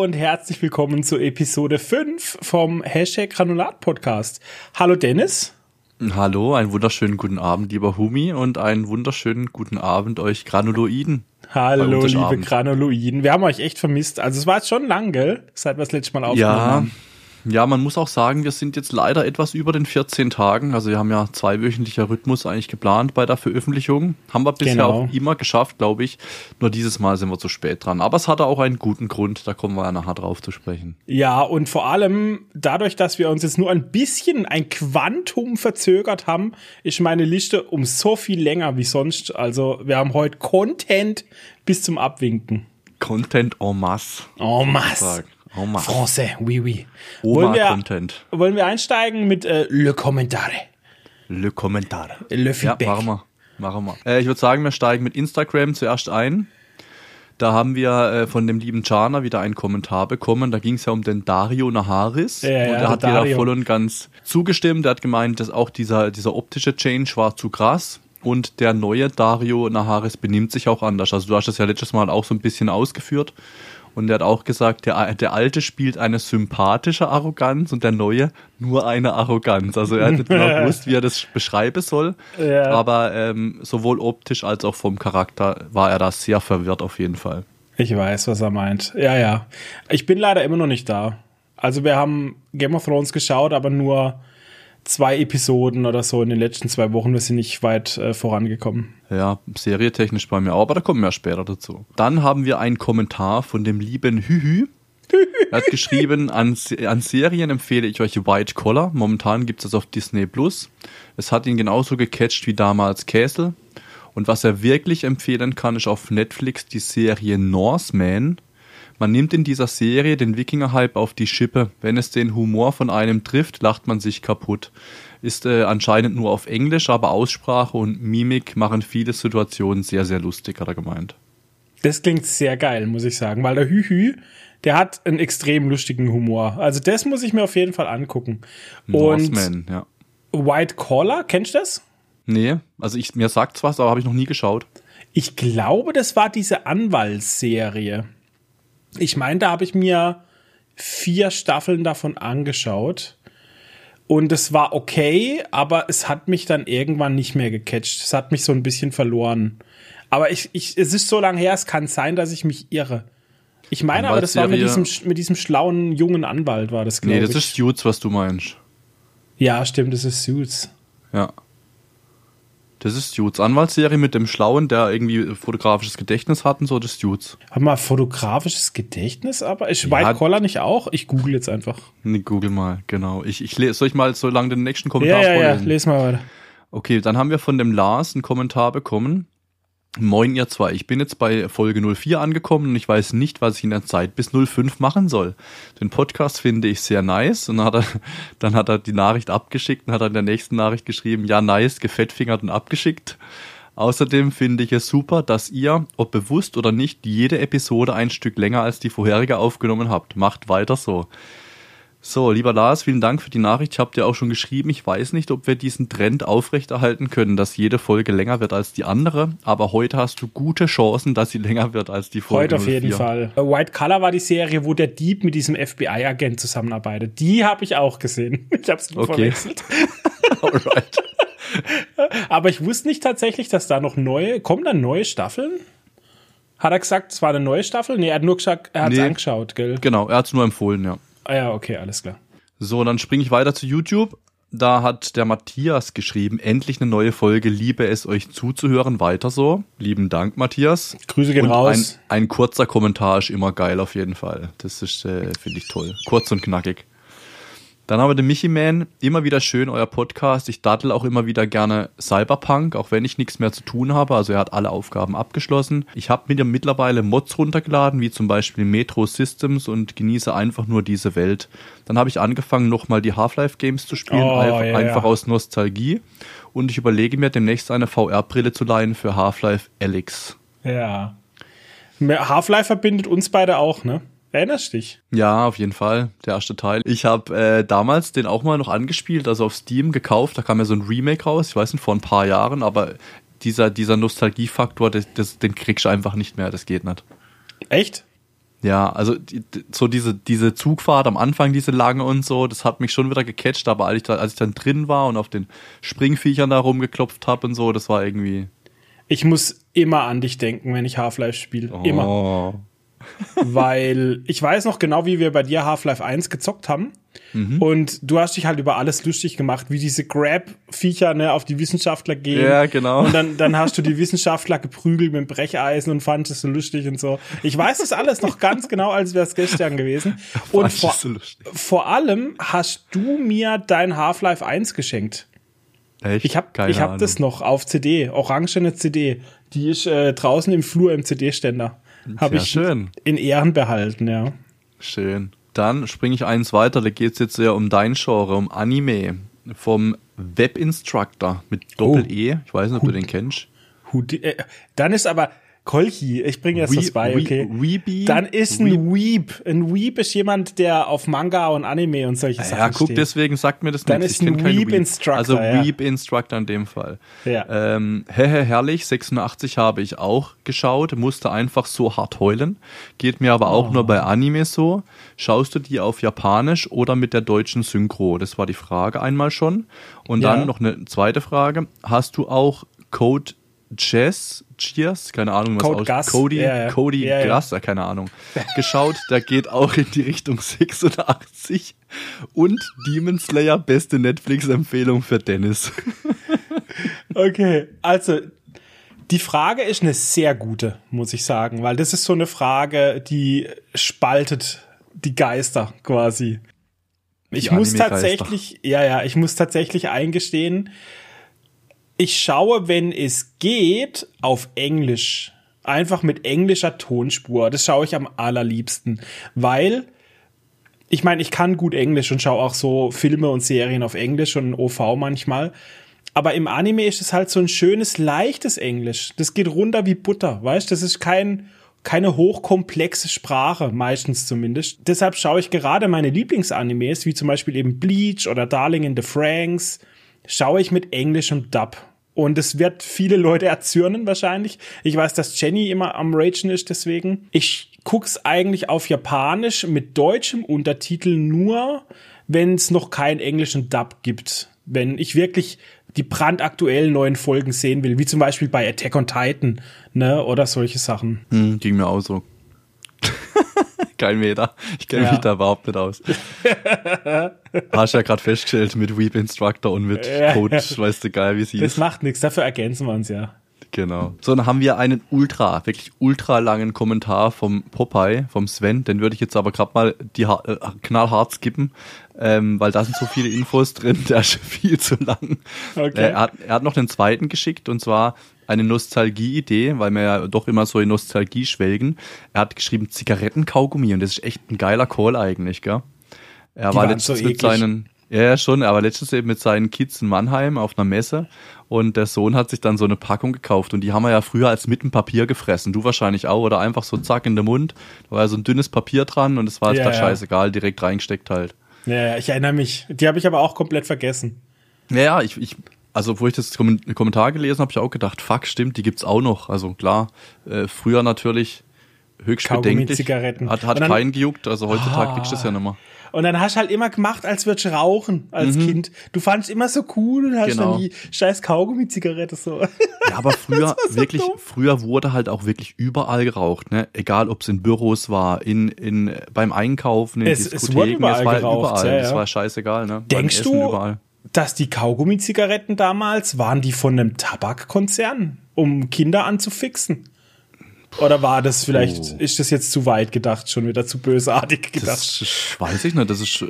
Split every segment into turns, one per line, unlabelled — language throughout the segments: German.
Hallo und herzlich willkommen zu Episode 5 vom Hashtag Granulat Podcast. Hallo Dennis.
Hallo, einen wunderschönen guten Abend, lieber Humi, und einen wunderschönen guten Abend euch Granuloiden.
Hallo, liebe. Granuloiden. Wir haben euch echt vermisst. Also es war jetzt schon lang, gell? Seit wir das letzte Mal aufgenommen
ja,
haben.
Ja, man muss auch sagen, wir sind jetzt leider etwas über den 14 Tagen. Also wir haben ja zweiwöchentlicher Rhythmus eigentlich geplant bei der Veröffentlichung. Haben wir bisher genau. auch immer geschafft, glaube ich. Nur dieses Mal sind wir zu spät dran. Aber es hatte auch einen guten Grund, da kommen wir ja nachher drauf zu sprechen.
Ja, und vor allem dadurch, dass wir uns jetzt nur ein bisschen, ein Quantum verzögert haben, ist meine Liste um so viel länger wie sonst. Also wir haben heute Content bis zum Abwinken.
Content en masse.
En masse. Oh Mann. Français, oui, oui.
Oma-Content.
Wollen, wollen wir einsteigen mit äh, Le Commentare?
Le Commentare.
Le Feedback.
Ja, machen wir. Machen wir. Äh, ich würde sagen, wir steigen mit Instagram zuerst ein. Da haben wir äh, von dem lieben Chana wieder einen Kommentar bekommen. Da ging es ja um den Dario Naharis.
Ja, ja,
und er hat wieder voll und ganz zugestimmt. Er hat gemeint, dass auch dieser, dieser optische Change war zu krass. Und der neue Dario Naharis benimmt sich auch anders. Also du hast das ja letztes Mal auch so ein bisschen ausgeführt. Und er hat auch gesagt, der, der alte spielt eine sympathische Arroganz und der neue nur eine Arroganz. Also er hat nicht genau gewusst, wie er das beschreiben soll. Ja. Aber ähm, sowohl optisch als auch vom Charakter war er da sehr verwirrt auf jeden Fall.
Ich weiß, was er meint. Ja, ja. Ich bin leider immer noch nicht da. Also wir haben Game of Thrones geschaut, aber nur zwei Episoden oder so in den letzten zwei Wochen. Wir sind nicht weit äh, vorangekommen.
Ja, serietechnisch bei mir auch, aber da kommen wir ja später dazu. Dann haben wir einen Kommentar von dem lieben Hühü. Er hat geschrieben, an, an Serien empfehle ich euch White Collar. Momentan gibt es das auf Disney Plus. Es hat ihn genauso gecatcht wie damals Castle. Und was er wirklich empfehlen kann, ist auf Netflix die Serie Norseman. Man nimmt in dieser Serie den Wikinger-Hype auf die Schippe. Wenn es den Humor von einem trifft, lacht man sich kaputt. Ist äh, anscheinend nur auf Englisch, aber Aussprache und Mimik machen viele Situationen sehr, sehr lustig, hat er gemeint.
Das klingt sehr geil, muss ich sagen, weil der Hühü, der hat einen extrem lustigen Humor. Also das muss ich mir auf jeden Fall angucken.
Norseman,
und ja. White Collar, kennst du das?
Nee, also ich, mir sagt's was, aber habe ich noch nie geschaut.
Ich glaube, das war diese Anwaltsserie. Ich meine, da habe ich mir vier Staffeln davon angeschaut. Und es war okay, aber es hat mich dann irgendwann nicht mehr gecatcht. Es hat mich so ein bisschen verloren. Aber ich, ich, es ist so lange her, es kann sein, dass ich mich irre. Ich meine aber, das war mit diesem, mit diesem schlauen jungen Anwalt, war das, glaube ich.
Nee, das ist Suits, was du meinst.
Ja, stimmt, das ist Suits.
Ja. Das ist Suits. Anwaltsserie mit dem Schlauen, der irgendwie fotografisches Gedächtnis hat und so, das ist Suits.
Hab mal fotografisches Gedächtnis, aber ist ja, White Collar nicht auch? Ich google jetzt einfach.
Nee, google mal, genau. Ich, ich soll ich mal so lange den nächsten Kommentar
ja, ja, vorlesen? Ja, les mal weiter.
Okay, dann haben wir von dem Lars einen Kommentar bekommen. Moin ihr zwei, ich bin jetzt bei Folge 04 angekommen und ich weiß nicht, was ich in der Zeit bis 05 machen soll. Den Podcast finde ich sehr nice und dann hat er, dann hat er die Nachricht abgeschickt und hat er in der nächsten Nachricht geschrieben, ja nice, gefettfingert und abgeschickt. Außerdem finde ich es super, dass ihr, ob bewusst oder nicht, jede Episode ein Stück länger als die vorherige aufgenommen habt. Macht weiter so. So, lieber Lars, vielen Dank für die Nachricht. Ich habe dir auch schon geschrieben, ich weiß nicht, ob wir diesen Trend aufrechterhalten können, dass jede Folge länger wird als die andere, aber heute hast du gute Chancen, dass sie länger wird als die Folge.
Heute auf 04. jeden Fall. White Collar war die Serie, wo der Dieb mit diesem FBI-Agent zusammenarbeitet. Die habe ich auch gesehen. Ich habe es okay. verwechselt. Alright. aber ich wusste nicht tatsächlich, dass da noch neue, kommen da neue Staffeln? Hat er gesagt, es war eine neue Staffel? Nee, er hat nur gesagt, er hat es nee, angeschaut, gell?
Genau, er hat es nur empfohlen, ja.
Ah ja, okay, alles klar.
So, dann springe ich weiter zu YouTube. Da hat der Matthias geschrieben, endlich eine neue Folge, liebe es euch zuzuhören, weiter so. Lieben Dank, Matthias.
Grüße gehen
und
raus.
Ein, ein kurzer Kommentar ist immer geil auf jeden Fall. Das ist, äh, finde ich toll. Kurz und knackig. Dann haben wir den Michi Man. Immer wieder schön, euer Podcast. Ich dattel auch immer wieder gerne Cyberpunk, auch wenn ich nichts mehr zu tun habe. Also er hat alle Aufgaben abgeschlossen. Ich habe mir mittlerweile Mods runtergeladen, wie zum Beispiel Metro Systems und genieße einfach nur diese Welt. Dann habe ich angefangen, nochmal die Half-Life Games zu spielen, oh, einfach, ja, einfach aus Nostalgie. Und ich überlege mir demnächst eine VR-Brille zu leihen für Half-Life Alyx.
Ja. Half-Life verbindet uns beide auch, ne? Erinnerst dich?
Ja, auf jeden Fall. Der erste Teil. Ich habe äh, damals den auch mal noch angespielt, also auf Steam gekauft. Da kam ja so ein Remake raus, ich weiß nicht, vor ein paar Jahren, aber dieser, dieser Nostalgiefaktor, das, das, den kriegst du einfach nicht mehr, das geht nicht.
Echt?
Ja, also die, so diese, diese Zugfahrt am Anfang, diese lange und so, das hat mich schon wieder gecatcht, aber als ich, da, als ich dann drin war und auf den Springviechern da rumgeklopft habe und so, das war irgendwie.
Ich muss immer an dich denken, wenn ich Half-Life spiele.
Oh.
Immer. Weil ich weiß noch genau, wie wir bei dir Half-Life 1 gezockt haben.
Mhm.
Und du hast dich halt über alles lustig gemacht, wie diese Grab-Viecher ne, auf die Wissenschaftler gehen.
Ja, genau.
Und dann, dann hast du die Wissenschaftler geprügelt mit Brecheisen und fandest es so lustig und so. Ich weiß das alles noch ganz genau, als wäre es gestern gewesen. Und vor,
so
vor allem hast du mir dein Half-Life 1 geschenkt.
Echt?
Ich habe ich hab
Ahnung.
das noch auf CD, orangene CD. Die ist äh, draußen im Flur im CD-Ständer. Habe
Ja,
ich
schön.
in Ehren behalten, ja.
Schön. Dann springe ich eins weiter, da geht es jetzt eher um dein Genre, um Anime. Vom Webinstructor mit Doppel-E. Ich weiß nicht, ob du den kennst.
Hudi äh, dann ist aber Kolchi, ich bringe jetzt
Wee-
das bei, okay.
Weeby?
Dann ist ein Weeb. Ein Weeb ist jemand, der auf Manga und Anime und solche Sachen
Ja, guck,
steht.
deswegen sagt mir das
Dann
nichts.
ist
Ich kenn
ein
keinen
Weeb Instructor,
Also
ja.
Weeb Instructor in dem Fall.
Ja.
Ähm, Hehe, herrlich, 86 habe ich auch geschaut, musste einfach so hart heulen. Geht mir aber auch
Oh.
nur bei Anime so. Schaust du die auf Japanisch oder mit der deutschen Synchro? Das war die Frage einmal schon. Und
Ja.
dann noch eine zweite Frage. Hast du auch Code Jazz, Cheers, keine Ahnung, was
Code
aus Cody,
ja, ja.
Cody
Ja.
Gus, ja, keine Ahnung, geschaut. Der geht auch in die Richtung 86. Und Demon Slayer, beste Netflix-Empfehlung für Dennis.
Okay, also die Frage ist eine sehr gute, muss ich sagen, weil das ist so eine Frage, die spaltet die Geister quasi. Ich
Die
muss
Anime-Geister.
tatsächlich, ja, ja, ich muss tatsächlich eingestehen, ich schaue, wenn es geht, auf Englisch. Einfach mit englischer Tonspur. Das schaue ich am allerliebsten, weil ich meine, ich kann gut Englisch und schaue auch so Filme und Serien auf Englisch und OV manchmal. Aber im Anime ist es halt so ein schönes, leichtes Englisch. Das geht runter wie Butter, weißt? Das ist kein, keine hochkomplexe Sprache, meistens zumindest. Deshalb schaue ich gerade meine Lieblingsanimes, wie zum Beispiel eben Bleach oder Darling in the Franks, schaue ich mit englischem Dub. Und es wird viele Leute erzürnen wahrscheinlich. Ich weiß, dass Jenny immer am Ragen ist, deswegen. Ich guck's eigentlich auf Japanisch mit deutschem Untertitel nur, wenn es noch keinen englischen Dub gibt. Wenn ich wirklich die brandaktuellen neuen Folgen sehen will, wie zum Beispiel bei Attack on Titan, ne, oder solche Sachen.
Hm, ging mir auch so. Kein Meter. Ich kenne
Ja.
mich da überhaupt nicht aus. Hast ja gerade festgestellt mit Weep Instructor und mit. Coach, weißt du geil, wie sie
Das
ist.
macht nichts, dafür ergänzen wir uns ja.
Genau. So, dann haben wir einen ultra, wirklich ultra langen Kommentar vom Popeye, vom Sven. Den würde ich jetzt aber gerade mal die ha äh, knallhart skippen, ähm, weil da sind so viele Infos drin, der ist viel zu lang.
Okay.
Äh, er, hat, er hat noch den zweiten geschickt und zwar eine Nostalgie-Idee, weil wir ja doch immer so in Nostalgie schwelgen. Er hat geschrieben Zigarettenkaugummi und das ist echt ein geiler Call eigentlich, gell? Er
Die
war letztens
so
mit seinen, ja, ja, schon, aber letztens eben mit seinen Kids in Mannheim auf einer Messe und der Sohn hat sich dann so eine Packung gekauft und die haben wir ja früher als mitten Papier gefressen. Du wahrscheinlich auch oder einfach so zack in den Mund. Da war ja so ein dünnes Papier dran und es war
Ja,
ja,
ja.
scheißegal, direkt reingesteckt halt.
Ja, ich erinnere mich. Die habe ich aber auch komplett vergessen.
Ja, ich, ich, also wo ich das Kommen- Kommentar gelesen habe, ich auch gedacht, fuck, stimmt, die gibt's auch noch. Also klar, äh, früher natürlich höchst bedenklich.
Zigaretten.
Hat, hat
dann-
keinen gejuckt, also heutzutage
Ah.
kriegst du das ja nicht mehr.
Und dann hast du halt immer gemacht, als würdest du rauchen als Kind. Du fandst immer so cool und hast
Mhm. Genau.
dann die scheiß Kaugummi-Zigarette so.
Ja, aber früher,
so
wirklich,
dumm.
früher wurde halt auch wirklich überall geraucht, ne? Egal, ob es in Büros war, in, in, beim Einkaufen, in
Es- es
Diskotheken,
wurde überall
war
geraucht,
überall.
ja, ja.
Das war scheißegal, ne?
Denkst du,
Überall.
dass die Kaugummi-Zigaretten damals, waren die von einem Tabakkonzern, um Kinder anzufixen? Oder war das vielleicht,
Oh.
ist das jetzt zu weit gedacht, schon wieder zu bösartig gedacht?
Das weiß ich nicht, das ist,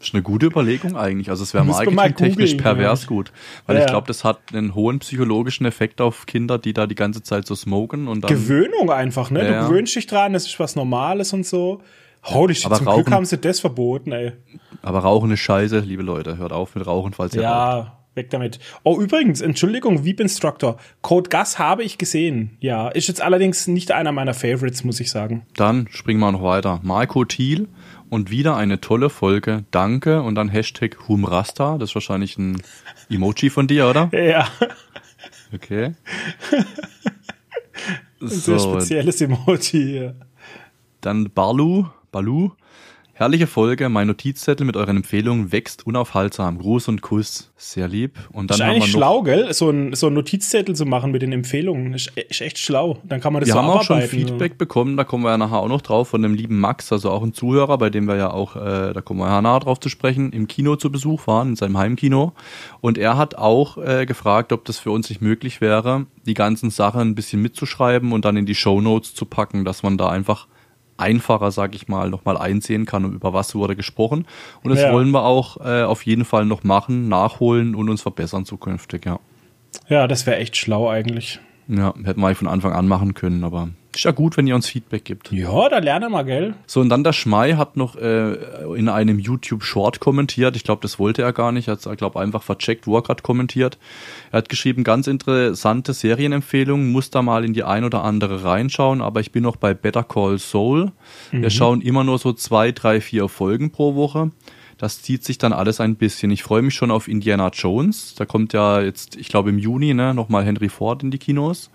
ist eine gute Überlegung eigentlich. Also es wäre marketingtechnisch pervers
ja.
gut. Weil
Ja,
ich
ja.
glaube, das hat einen hohen psychologischen Effekt auf Kinder, die da die ganze Zeit so smoken und dann.
Gewöhnung einfach, ne?
Ja,
du
ja.
gewöhnst dich dran, das ist was Normales und so. Holy shit,
Aber
zum Glück
Rauchen-
haben sie das verboten, ey.
aber Rauchen ist scheiße, liebe Leute. Hört auf mit Rauchen, falls ihr raucht.
Weg damit. Oh, übrigens, Entschuldigung, Veep Instructor. Code Gas habe ich gesehen. Ja, ist jetzt allerdings nicht einer meiner Favorites, muss ich sagen.
Dann springen wir noch weiter. Marco Thiel und wieder eine tolle Folge. Danke und dann Hashtag Humrasta. Das ist wahrscheinlich ein Emoji von dir, oder?
Ja,
Okay.
ein sehr
So,
spezielles Emoji hier.
Dann Barlu, Balu, Herrliche Folge, mein Notizzettel mit euren Empfehlungen wächst unaufhaltsam. Gruß und Kuss, sehr lieb. Und dann
ist
haben
eigentlich
wir noch,
schlau, gell? So ein, so ein Notizzettel zu machen mit den Empfehlungen. Ist, ist echt schlau. Dann kann man das
wir
so
haben auch schon. Feedback bekommen, da kommen wir ja nachher auch noch drauf von dem lieben Max, also auch ein Zuhörer, bei dem wir ja auch, äh, da kommen wir ja nachher drauf zu sprechen, im Kino zu Besuch waren, in seinem Heimkino. Und er hat auch äh, gefragt, ob das für uns nicht möglich wäre, die ganzen Sachen ein bisschen mitzuschreiben und dann in die Show Notes zu packen, dass man da einfach einfacher, sag ich mal, nochmal einsehen kann, über was wurde gesprochen. Und das
Ja.
wollen wir auch äh, auf jeden Fall noch machen, nachholen und uns verbessern zukünftig, ja.
Ja, das wäre echt schlau eigentlich.
Ja, hätten wir eigentlich von Anfang an machen können, aber ist ja gut, wenn ihr uns Feedback gibt.
Ja, da lernen wir, gell?
So, und dann der Schmei hat noch äh, in einem YouTube-Short kommentiert. Ich glaube, das wollte er gar nicht. Er hat, glaube einfach vercheckt, wo er gerade kommentiert. Er hat geschrieben, ganz interessante Serienempfehlungen. Muss da mal in die ein oder andere reinschauen. Aber ich bin noch bei Better Call Saul. Wir schauen immer nur so zwei, drei, vier Folgen pro Woche. Das zieht sich dann alles ein bisschen. Ich freue mich schon auf Indiana Jones. Da kommt ja jetzt, ich glaube im Juni, ne, nochmal Henry Ford in die Kinos.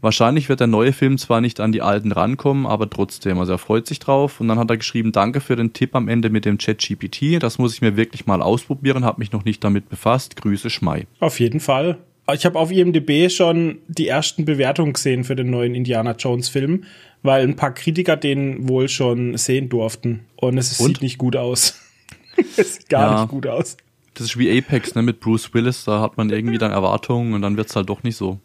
Wahrscheinlich wird der neue Film zwar nicht an die alten rankommen, aber trotzdem. Also er freut sich drauf. Und dann hat er geschrieben, danke für den Tipp am Ende mit dem Chat-GPT. Das muss ich mir wirklich mal ausprobieren, habe mich noch nicht damit befasst. Grüße Schmei.
Auf jeden Fall. Ich habe auf IMDb schon die ersten Bewertungen gesehen für den neuen Indiana Jones Film, weil ein paar Kritiker den wohl schon sehen durften. Und es
Und?
sieht nicht gut aus. es sieht gar
Ja.
nicht gut aus.
Das ist wie Apex, ne, mit Bruce Willis. Da hat man irgendwie dann Erwartungen und dann wird's halt doch nicht so.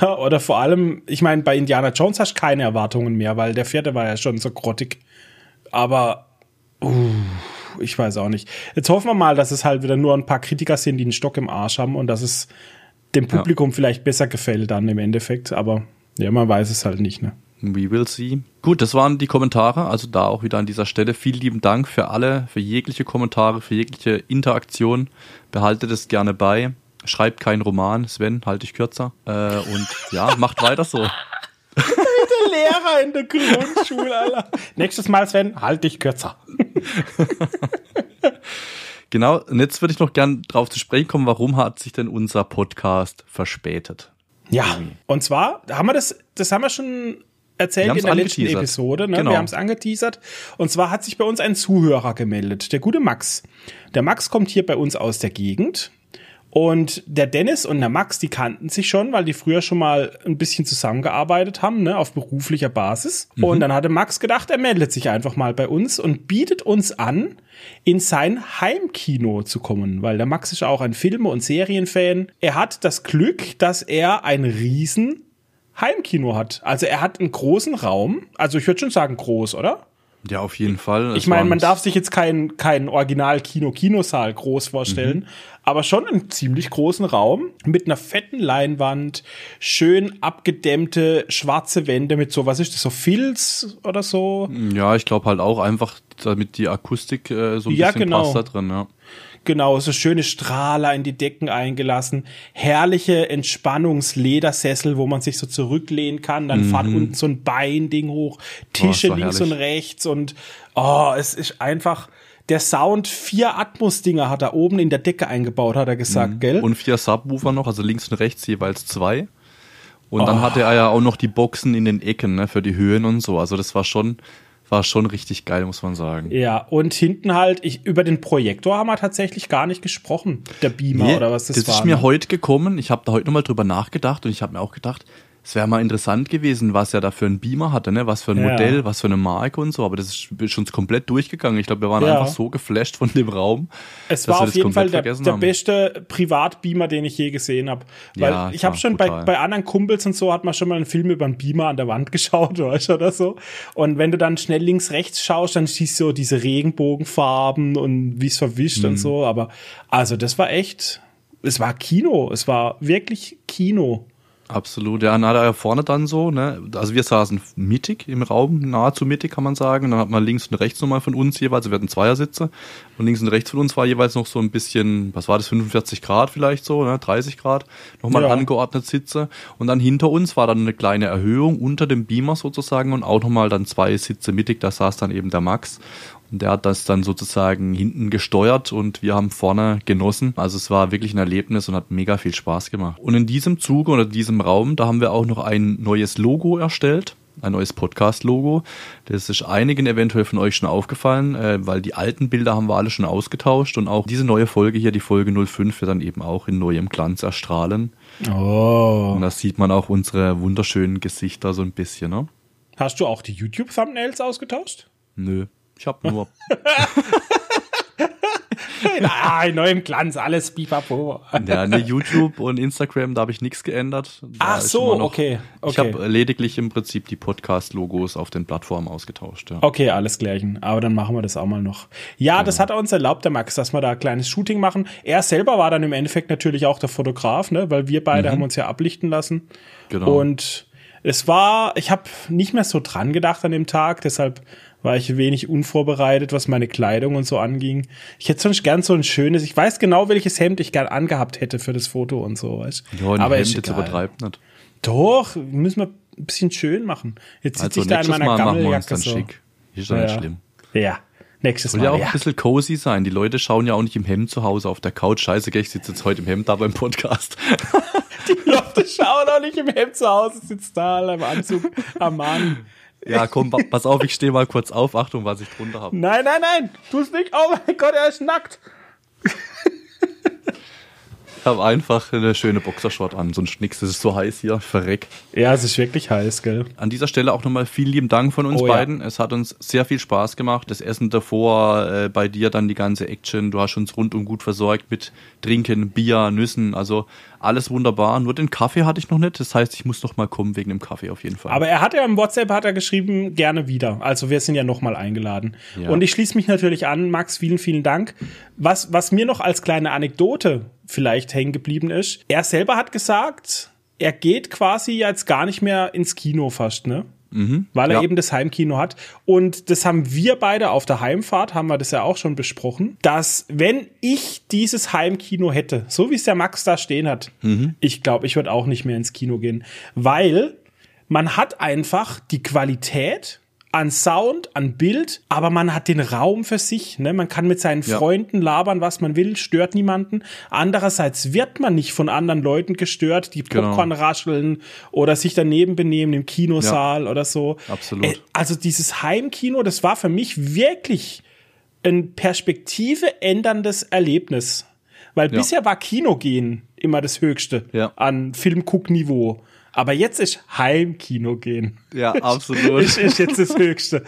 Ja, oder vor allem, ich meine, bei Indiana Jones hast du keine Erwartungen mehr, weil der vierte war ja schon so grottig. Aber, uh, ich weiß auch nicht. Jetzt hoffen wir mal, dass es halt wieder nur ein paar Kritiker sind, die einen Stock im Arsch haben und dass es dem Publikum vielleicht besser gefällt dann im Endeffekt. Aber ja, man weiß es halt nicht, ne?
We will see. Gut, das waren die Kommentare. Also da auch wieder an dieser Stelle vielen lieben Dank für alle, für jegliche Kommentare, für jegliche Interaktion. Behaltet es gerne bei. Schreibt keinen Roman, Sven, halte ich kürzer. Äh, und ja, macht weiter so.
Der Lehrer in der Grundschule, Alter. Nächstes Mal, Sven, halt dich kürzer.
Genau, und jetzt würde ich noch gern drauf zu sprechen kommen, warum hat sich denn unser Podcast verspätet?
Ja, und zwar haben wir das, das haben wir schon erzählt in der letzten. Episode. Ne?
Genau.
Wir haben es angeteasert. Und zwar hat sich bei uns ein Zuhörer gemeldet, der gute Max. Der Max kommt hier bei uns aus der Gegend. Und der Dennis und der Max, die kannten sich schon, weil die früher schon mal ein bisschen zusammengearbeitet haben, ne, auf beruflicher Basis. Und dann hatte Max gedacht, er meldet sich einfach mal bei uns und bietet uns an, in sein Heimkino zu kommen, weil der Max ist auch ein Filme- und Serienfan. Er hat das Glück, dass er ein riesen Heimkino hat. Also er hat einen großen Raum, also ich würde schon sagen groß, oder?
Ja, auf jeden Fall.
Ich meine, man darf sich jetzt keinen kein Original-Kino-Kinosaal groß vorstellen, aber schon einen ziemlich großen Raum mit einer fetten Leinwand, schön abgedämmte schwarze Wände mit so, was ist das, so Filz oder so?
Ja, ich glaube halt auch einfach, damit die Akustik äh, so ein
Ja,
bisschen
genau.
passt da drin, ja.
Genau, so schöne Strahler in die Decken eingelassen, herrliche Entspannungsledersessel, wo man sich so zurücklehnen kann, dann fahrt unten so ein Beinding hoch, Tische
Mhm. Oh, ist doch
links
herrlich.
und rechts und oh, es ist einfach der Sound, vier Atmos-Dinger hat er oben in der Decke eingebaut, hat er gesagt, gell?
Mhm. Und vier Subwoofer noch, also links und rechts jeweils zwei. Und
Oh.
dann hatte er ja auch noch die Boxen in den Ecken, ne, für die Höhen und so. Also das war schon, war schon richtig geil, muss man sagen.
ja, und hinten halt, ich, über den Projektor haben wir tatsächlich gar nicht gesprochen, der Beamer
Nee,
oder was das,
das
war.
ist mir
ne?
heute gekommen. Ich habe da heute nochmal drüber nachgedacht und ich habe mir auch gedacht, es wäre mal interessant gewesen, was er da für ein Beamer hatte, ne? was für ein
Ja.
Modell, was für eine Marke und so. Aber das ist schon komplett durchgegangen. Ich glaube, wir waren
Ja.
einfach so geflasht von dem Raum.
Es war auf
das
jeden Fall der, der beste Privatbeamer, den ich je gesehen habe. Weil
Ja,
ich habe schon bei, bei anderen Kumpels und so hat man schon mal einen Film über einen Beamer an der Wand geschaut, weißt du, oder so. Und wenn du dann schnell links, rechts schaust, dann siehst du so diese Regenbogenfarben und wie es verwischt
Mhm.
und so. Aber also das war echt, es war Kino, es war wirklich Kino.
Absolut, ja, na, da vorne dann so, ne, also wir saßen mittig im Raum, nahezu mittig kann man sagen, und dann hat man links und rechts nochmal von uns jeweils, also wir hatten Zweiersitze, und links und rechts von uns war jeweils noch so ein bisschen, was war das, 45 Grad vielleicht so, ne, 30 Grad, nochmal
Ja.
angeordnet Sitze, und dann hinter uns war dann eine kleine Erhöhung unter dem Beamer sozusagen und auch nochmal dann zwei Sitze mittig, da saß dann eben der Max, und der hat das dann sozusagen hinten gesteuert und wir haben vorne genossen. Also es war wirklich ein Erlebnis und hat mega viel Spaß gemacht. Und in diesem Zuge oder diesem Raum, da haben wir auch noch ein neues Logo erstellt. ein neues Podcast-Logo. Das ist einigen eventuell von euch schon aufgefallen, äh, weil die alten Bilder haben wir alle schon ausgetauscht und auch diese neue Folge hier, die Folge 05, wird dann eben auch in neuem Glanz erstrahlen.
Oh.
Und da sieht man auch unsere wunderschönen Gesichter so ein bisschen, ne?
Hast du auch die YouTube-Thumbnails ausgetauscht?
Nö. Ich habe nur
ah, in neuem Glanz, alles pipapo.
Ja, ne, YouTube und Instagram, da habe ich nichts geändert. Da
Ach so,
noch-
okay,
Ich
okay.
habe lediglich im Prinzip die Podcast-Logos auf den Plattformen ausgetauscht. Ja.
Okay, alles gleichen. Aber dann machen wir das auch mal noch. Ja, das hat er uns erlaubt, der Max, dass wir da ein kleines Shooting machen. Er selber war dann im Endeffekt natürlich auch der Fotograf, ne? weil wir beide haben uns ja ablichten lassen.
Genau.
Und es war, ich habe nicht mehr so dran gedacht an dem Tag, deshalb war ich wenig unvorbereitet, was meine Kleidung und so anging. Ich hätte sonst gern so ein schönes, ich weiß genau, welches Hemd ich gern angehabt hätte für das Foto und so. Weißt?
Ja, ein
Aber
Hemd jetzt übertreibt nicht.
Doch, müssen wir ein bisschen schön machen. Jetzt sitze
Also
ich da in meiner
Mal
Gammeljacke
dann
so.
schick. Ist doch nicht schlimm.
Ja, nächstes
Soll
Mal.
ja auch
ja.
ein bisschen cozy sein. Die Leute schauen ja auch nicht im Hemd zu Hause auf der Couch. Scheiße, ich sitze jetzt heute im Hemd da beim Podcast.
Die Leute schauen auch nicht im Hemd zu Hause, sitzt da alle im Anzug am Mann.
Ja, komm, pa- pass auf, ich stehe mal kurz auf. Achtung, was ich drunter habe.
Nein, nein, nein, tu's nicht. Oh mein Gott, er ist nackt.
Ich habe einfach eine schöne Boxershort an. So ein Schnicks, das ist so heiß hier. Verreck.
Ja, es ist wirklich heiß, gell?
An dieser Stelle auch nochmal vielen lieben Dank von uns
Oh ja.
beiden. Es hat uns sehr viel Spaß gemacht. Das Essen davor, äh, bei dir dann die ganze Action. Du hast uns rundum gut versorgt mit Trinken, Bier, Nüssen. Also alles wunderbar. Nur den Kaffee hatte ich noch nicht. Das heißt, ich muss noch mal kommen wegen dem Kaffee auf jeden Fall.
Aber er hat ja im WhatsApp hat er geschrieben, gerne wieder. Also wir sind ja nochmal eingeladen.
Ja.
Und ich schließe mich natürlich an, Max, vielen, vielen Dank. Was, was mir noch als kleine Anekdote vielleicht hängen geblieben ist, er selber hat gesagt, er geht quasi jetzt gar nicht mehr ins Kino fast, ne? Weil er
ja.
eben das Heimkino hat. Und das haben wir beide auf der Heimfahrt, haben wir das ja auch schon besprochen, dass wenn ich dieses Heimkino hätte, so wie es der Max da stehen hat, ich glaube, ich würde auch nicht mehr ins Kino gehen. Weil man hat einfach die Qualität an Sound, an Bild, aber man hat den Raum für sich. Ne? Man kann mit seinen
Ja.
Freunden labern, was man will, stört niemanden. Andererseits wird man nicht von anderen Leuten gestört, die
Genau.
Popcorn rascheln oder sich daneben benehmen im Kinosaal oder so.
Absolut.
Äh, also dieses Heimkino, das war für mich wirklich ein Perspektive änderndes Erlebnis. Weil
Ja.
bisher war Kinogehen immer das Höchste
Ja.
an Filmguckniveau. Aber jetzt ist Heimkino gehen.
Ja, absolut.
Ist, ist jetzt das Höchste.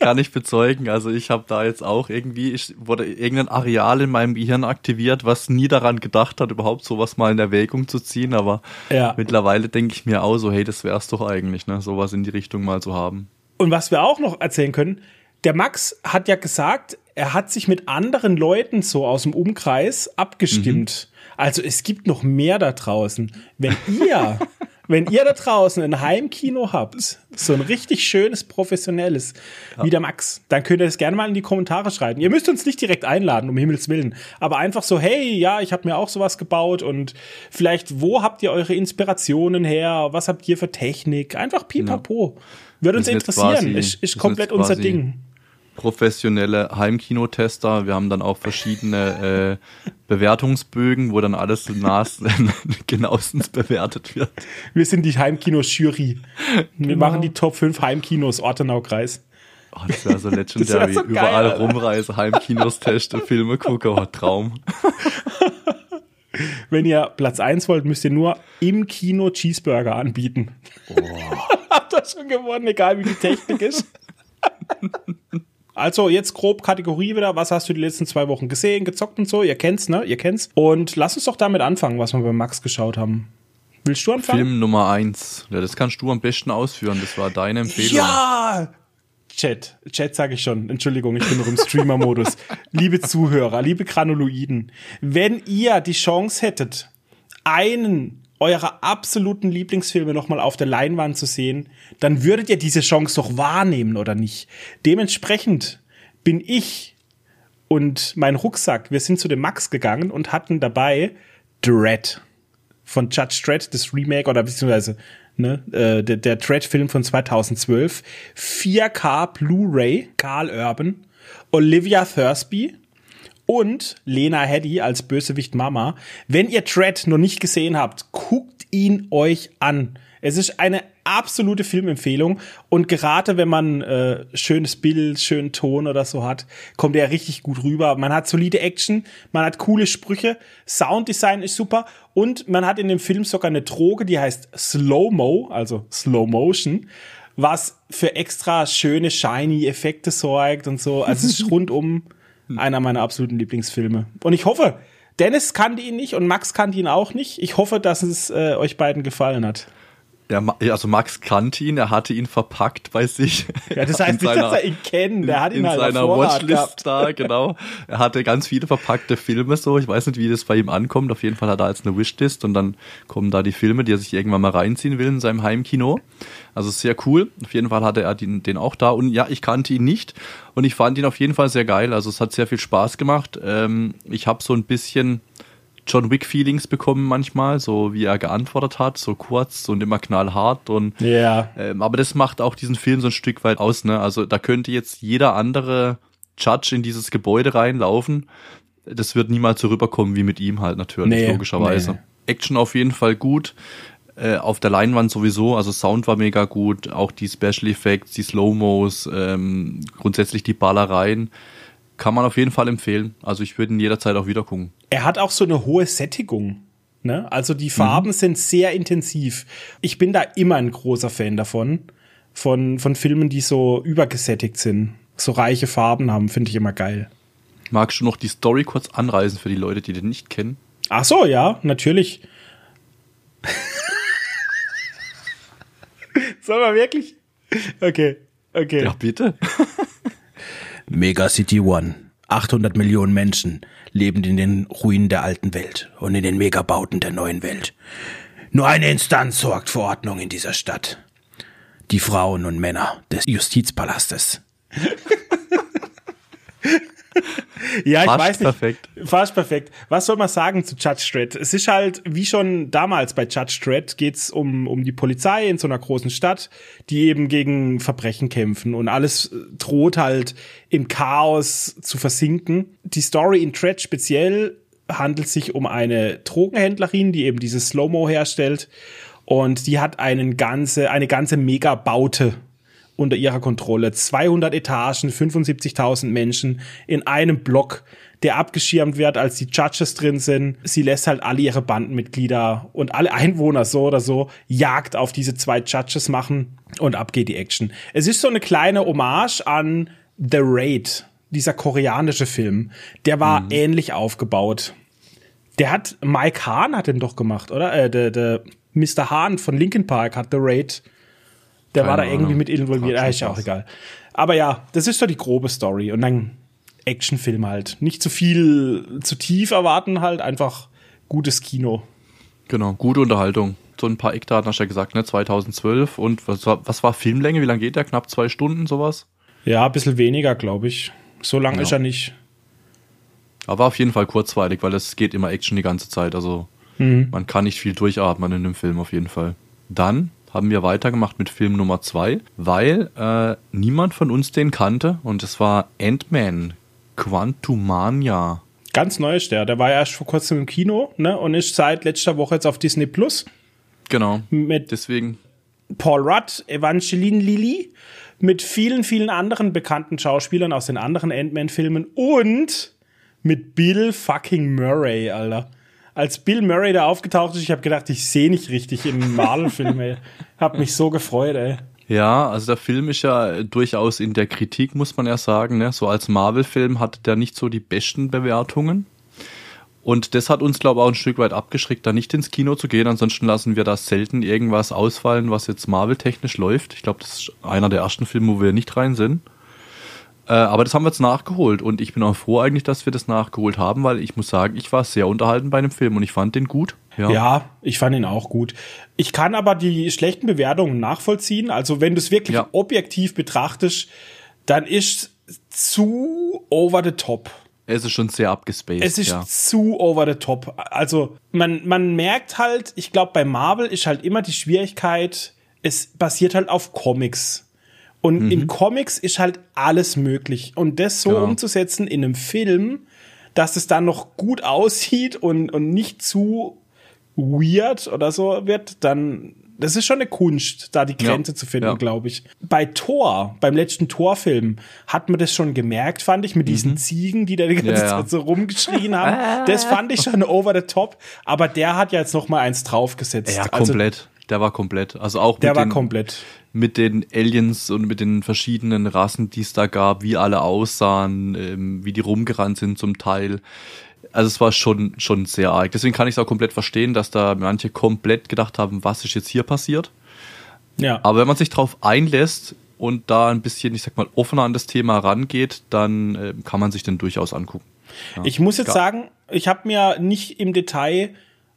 Kann ich bezeugen. Also ich habe da jetzt auch irgendwie, ich wurde irgendein Areal in meinem Gehirn aktiviert, was nie daran gedacht hat, überhaupt sowas mal in Erwägung zu ziehen. Aber
Ja.
mittlerweile denke ich mir auch so, hey, das wär's doch eigentlich, ne, sowas in die Richtung mal zu haben.
Und was wir auch noch erzählen können, der Max hat ja gesagt, er hat sich mit anderen Leuten so aus dem Umkreis abgestimmt. Also es gibt noch mehr da draußen. Wenn ihr, wenn ihr da draußen ein Heimkino habt, so ein richtig schönes, professionelles, wie der Max, dann könnt ihr das gerne mal in die Kommentare schreiben. Ihr müsst uns nicht direkt einladen, um Himmels Willen, aber einfach so, hey, ja, ich habe mir auch sowas gebaut und vielleicht, wo habt ihr eure Inspirationen her? Was habt ihr für Technik? Einfach pipapo. Würde uns interessieren.
quasi-
ist, ist komplett unser Ding.
Professionelle Heimkinotester. Wir haben dann auch verschiedene äh, Bewertungsbögen, wo dann alles genauestens bewertet wird.
Wir sind die Heimkino-Jury. Wir
Genau.
machen die Top 5 Heimkinos Ortenau-Kreis.
Oh, das wäre so legendary.
Das wär so geil,
Überall
Alter.
rumreise, Heimkinos teste, Filme gucke, oh, Traum.
Wenn ihr Platz 1 wollt, müsst ihr nur im Kino Cheeseburger anbieten. Habt ihr schon gewonnen, egal wie die Technik ist. Also jetzt grob Kategorie wieder. Was hast du die letzten zwei Wochen gesehen, gezockt und so? Ihr kennt's, ne? Ihr kennt's. Und lass uns doch damit anfangen, was wir bei Max geschaut haben. Willst du anfangen?
Film Nummer eins. Ja, das kannst du am besten ausführen. Das war deine Empfehlung.
Ja! Chat, Chat sage ich schon. Entschuldigung, ich bin noch im Streamer-Modus. liebe Zuhörer, liebe Granuloiden, wenn ihr die Chance hättet, einen eurer absoluten Lieblingsfilme nochmal auf der Leinwand zu sehen, dann würdet ihr diese Chance doch wahrnehmen, oder nicht? Dementsprechend bin ich und mein Rucksack, wir sind zu dem Max gegangen und hatten dabei Dread von Judge Dredd, das Remake oder beziehungsweise ne, äh, der, der Dredd-Film von 2012, 4K Blu-ray, Carl Urban, Olivia Thursby und Lena Headey als Bösewicht Mama. Wenn ihr Dredd noch nicht gesehen habt, guckt ihn euch an. Es ist eine absolute Filmempfehlung und gerade wenn man äh, schönes Bild, schönen Ton oder so hat, kommt er richtig gut rüber. Man hat solide Action, man hat coole Sprüche, Sounddesign ist super und man hat in dem Film sogar eine Droge, die heißt Slow-Mo, also Slow Motion, was für extra schöne shiny Effekte sorgt und so. Also es ist rundum einer meiner absoluten Lieblingsfilme. Und ich hoffe, Dennis kannte ihn nicht und Max kannte ihn auch nicht. Ich hoffe, dass es äh, euch beiden gefallen hat.
Ja, also Max kannte ihn, er hatte ihn verpackt bei sich.
Ja, das heißt nicht, seiner, dass er ihn kennt, der hat ihn
in
halt
seiner Watchlist da, genau. Er hatte ganz viele verpackte Filme so, ich weiß nicht, wie das bei ihm ankommt, auf jeden Fall hat er jetzt eine Wishlist und dann kommen da die Filme, die er sich irgendwann mal reinziehen will in seinem Heimkino. Also sehr cool, auf jeden Fall hatte er den, den auch da und ja, ich kannte ihn nicht und ich fand ihn auf jeden Fall sehr geil, also es hat sehr viel Spaß gemacht. Ähm, ich habe so ein bisschen John Wick Feelings bekommen manchmal, so wie er geantwortet hat, so kurz und immer knallhart und
ja.
Ähm, aber das macht auch diesen Film so ein Stück weit aus, ne? Also da könnte jetzt jeder andere Judge in dieses Gebäude reinlaufen. Das wird niemals so rüberkommen wie mit ihm halt natürlich, nee, logischerweise. Nee. Action auf jeden Fall gut. Äh, auf der Leinwand sowieso, also Sound war mega gut, auch die Special Effects, die Slow-Mos, ähm, grundsätzlich die Ballereien kann man auf jeden Fall empfehlen. Also ich würde ihn jederzeit auch wieder gucken.
Er hat auch so eine hohe Sättigung. Ne? Also die Farben mhm. sind sehr intensiv. Ich bin da immer ein großer Fan davon. Von, von Filmen, die so übergesättigt sind. So reiche Farben haben, finde ich immer geil.
Magst du noch die Story kurz anreißen für die Leute, die den nicht kennen?
Ach so, ja, natürlich. Soll man wirklich? Okay, okay.
Ja, bitte.
Megacity One. 800 Millionen Menschen leben in den Ruinen der alten Welt und in den Megabauten der neuen Welt. Nur eine Instanz sorgt für Ordnung in dieser Stadt. Die Frauen und Männer des Justizpalastes.
ja, ich fast weiß nicht. Perfekt. Fast perfekt. Was soll man sagen zu Judge Dredd? Es ist halt, wie schon damals bei Judge Dredd, geht's um, um die Polizei in so einer großen Stadt, die eben gegen Verbrechen kämpfen und alles äh, droht halt im Chaos zu versinken. Die Story in Dredd speziell handelt sich um eine Drogenhändlerin, die eben dieses Slow-Mo herstellt und die hat einen ganze, eine ganze Mega-Baute unter ihrer Kontrolle. 200 Etagen, 75.000 Menschen in einem Block, der abgeschirmt wird, als die Judges drin sind. Sie lässt halt alle ihre Bandenmitglieder und alle Einwohner so oder so Jagd auf diese zwei Judges machen und ab geht die Action. Es ist so eine kleine Hommage an The Raid, dieser koreanische Film. Der war mhm. ähnlich aufgebaut. Der hat, Mike Hahn hat den doch gemacht, oder? Äh, der, der Mr. Hahn von Linkin Park hat The Raid der Keine war da irgendwie mit involviert. Ah, ist ja auch egal. Aber ja, das ist so die grobe Story. Und dann Actionfilm halt. Nicht zu viel, zu tief erwarten halt, einfach gutes Kino.
Genau, gute Unterhaltung. So ein paar Eckdaten hast du ja gesagt, ne? 2012. Und was war, was war Filmlänge? Wie lange geht der? Knapp zwei Stunden, sowas?
Ja, ein bisschen weniger, glaube ich. So lang ja. ist er nicht.
Aber auf jeden Fall kurzweilig, weil es geht immer Action die ganze Zeit. Also mhm. man kann nicht viel durchatmen in dem Film auf jeden Fall. Dann haben wir weitergemacht mit Film Nummer zwei, weil äh, niemand von uns den kannte und es war Ant-Man Quantumania.
Ganz neu ist der. Der war ja erst vor kurzem im Kino ne? und ist seit letzter Woche jetzt auf Disney Plus.
Genau.
Mit
Deswegen.
Paul Rudd, Evangeline Lilly, mit vielen, vielen anderen bekannten Schauspielern aus den anderen Ant-Man-Filmen und mit Bill fucking Murray, Alter als Bill Murray da aufgetaucht ist, ich habe gedacht, ich sehe nicht richtig im Marvel-Film, ey. Hab mich so gefreut, ey.
Ja, also der Film ist ja durchaus in der Kritik, muss man ja sagen. Ne? So als Marvel-Film hatte der nicht so die besten Bewertungen. Und das hat uns, glaube ich, auch ein Stück weit abgeschreckt, da nicht ins Kino zu gehen. Ansonsten lassen wir da selten irgendwas ausfallen, was jetzt Marvel-technisch läuft. Ich glaube, das ist einer der ersten Filme, wo wir nicht rein sind. Äh, aber das haben wir jetzt nachgeholt und ich bin auch froh eigentlich, dass wir das nachgeholt haben, weil ich muss sagen, ich war sehr unterhalten bei dem Film und ich fand den gut.
Ja. ja, ich fand ihn auch gut. Ich kann aber die schlechten Bewertungen nachvollziehen. Also wenn du es wirklich ja. objektiv betrachtest, dann ist zu over the top.
Es ist schon sehr abgespaced.
Es ist ja. zu over the top. Also man, man merkt halt, ich glaube, bei Marvel ist halt immer die Schwierigkeit, es basiert halt auf Comics. Und mhm. in Comics ist halt alles möglich. Und das so genau. umzusetzen in einem Film, dass es dann noch gut aussieht und, und nicht zu weird oder so wird, dann das ist schon eine Kunst, da die Grenze
Ja,
zu finden,
ja.
glaube ich. Bei Thor, beim letzten Thor-Film, hat man das schon gemerkt, fand ich, mit diesen Ziegen, die da die ganze
Mhm. Ja, ja.
Zeit so rumgeschrien haben. Das fand ich schon over the top. Aber der hat ja jetzt noch mal eins draufgesetzt.
Ja,
Also,
komplett. Der war komplett. Also auch
der
mit,
war
den,
komplett.
mit den Aliens und mit den verschiedenen Rassen, die es da gab, wie alle aussahen, ähm, wie die rumgerannt sind zum Teil. Also es war schon, schon sehr arg. Deswegen kann ich es auch komplett verstehen, dass da manche komplett gedacht haben, was ist jetzt hier passiert.
Ja.
Aber wenn man sich drauf einlässt und da ein bisschen, ich sag mal, offener an das Thema rangeht, dann äh, kann man sich den durchaus angucken. Ja.
Ich muss jetzt
Ja.
sagen, ich habe mir nicht im Detail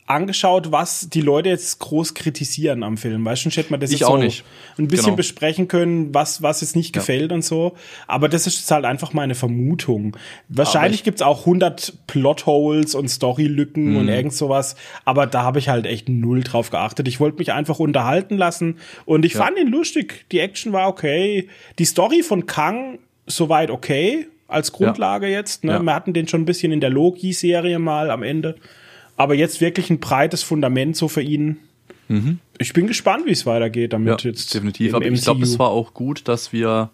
angeschaut, was die Leute jetzt groß kritisieren am Film. Weißt du, hätte man das
Ich
jetzt
auch
so
nicht.
ein bisschen
Genau.
besprechen können, was, was jetzt nicht
Ja.
gefällt und so. Aber das ist jetzt halt einfach meine Vermutung. Wahrscheinlich
ich-
gibt's auch 100 Plotholes und Storylücken
Mhm.
und irgend sowas. Aber da habe ich halt echt null drauf geachtet. Ich wollte mich einfach unterhalten lassen und ich
Ja.
fand ihn lustig. Die Action war okay. Die Story von Kang soweit okay als Grundlage jetzt. Ne?
Ja.
Wir hatten den schon ein bisschen in der Loki-Serie mal am Ende. Aber jetzt wirklich ein breites Fundament so für ihn. Ich bin gespannt, wie es weitergeht
Mhm. Ja,
damit jetzt.
definitiv. Aber ich glaube,
MCU.
es war auch gut, dass wir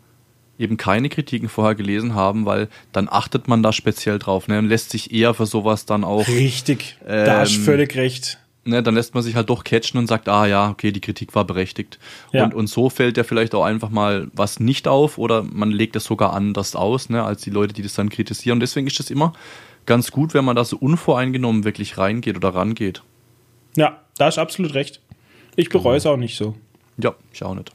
eben keine Kritiken vorher gelesen haben, weil dann achtet man da speziell drauf ne, und lässt sich eher für sowas dann auch,
Richtig, da hast du
Ähm,
völlig recht.
ne, dann lässt man sich halt doch catchen und sagt, ah ja, okay, die Kritik war berechtigt.
Ja.
Und, und so fällt ja vielleicht auch einfach mal was nicht auf oder man legt es sogar anders aus, ne, als die Leute, die das dann kritisieren. Und deswegen ist es immer ganz gut, wenn man da so unvoreingenommen wirklich reingeht oder rangeht.
Ja, da du absolut recht. Ich bereue es auch nicht so.
Ja, ich auch nicht.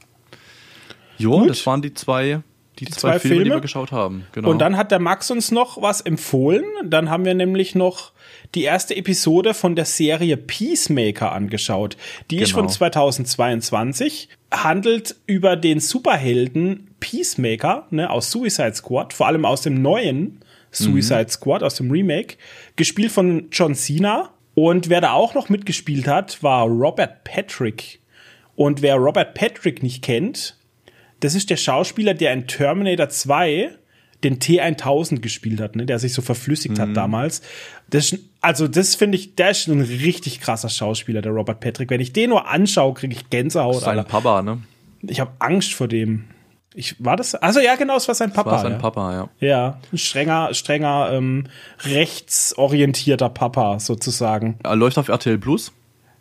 Jo,
Gut.
das waren die zwei, die, zwei,
zwei
Filme, die
Filme.
wir geschaut haben. Genau.
Und dann hat der Max uns noch was empfohlen. Dann haben wir nämlich noch die erste Episode von der Serie Peacemaker angeschaut. Die ist
Genau.
von 2022, handelt über den Superhelden Peacemaker ne, aus Suicide Squad, vor allem aus dem neuen Suicide Squad, aus dem Remake, gespielt von John Cena. Und wer da auch noch mitgespielt hat, war Robert Patrick. Und wer Robert Patrick nicht kennt, das ist der Schauspieler, der in Terminator 2 den T1000 gespielt hat, ne, der sich so verflüssigt
Mhm.
hat damals. Das ist, also das finde ich, der ist ein richtig krasser Schauspieler, der Robert Patrick. Wenn ich den nur anschaue, kriege ich Gänsehaut.
sein
Alter.
Papa, ne?
Ich habe Angst vor dem. Ich war das? Also ja, genau, es war sein Papa.
War sein
ja.
Papa, ja.
Ja, ein strenger, strenger, ähm, rechtsorientierter Papa sozusagen.
Er läuft auf RTL Plus.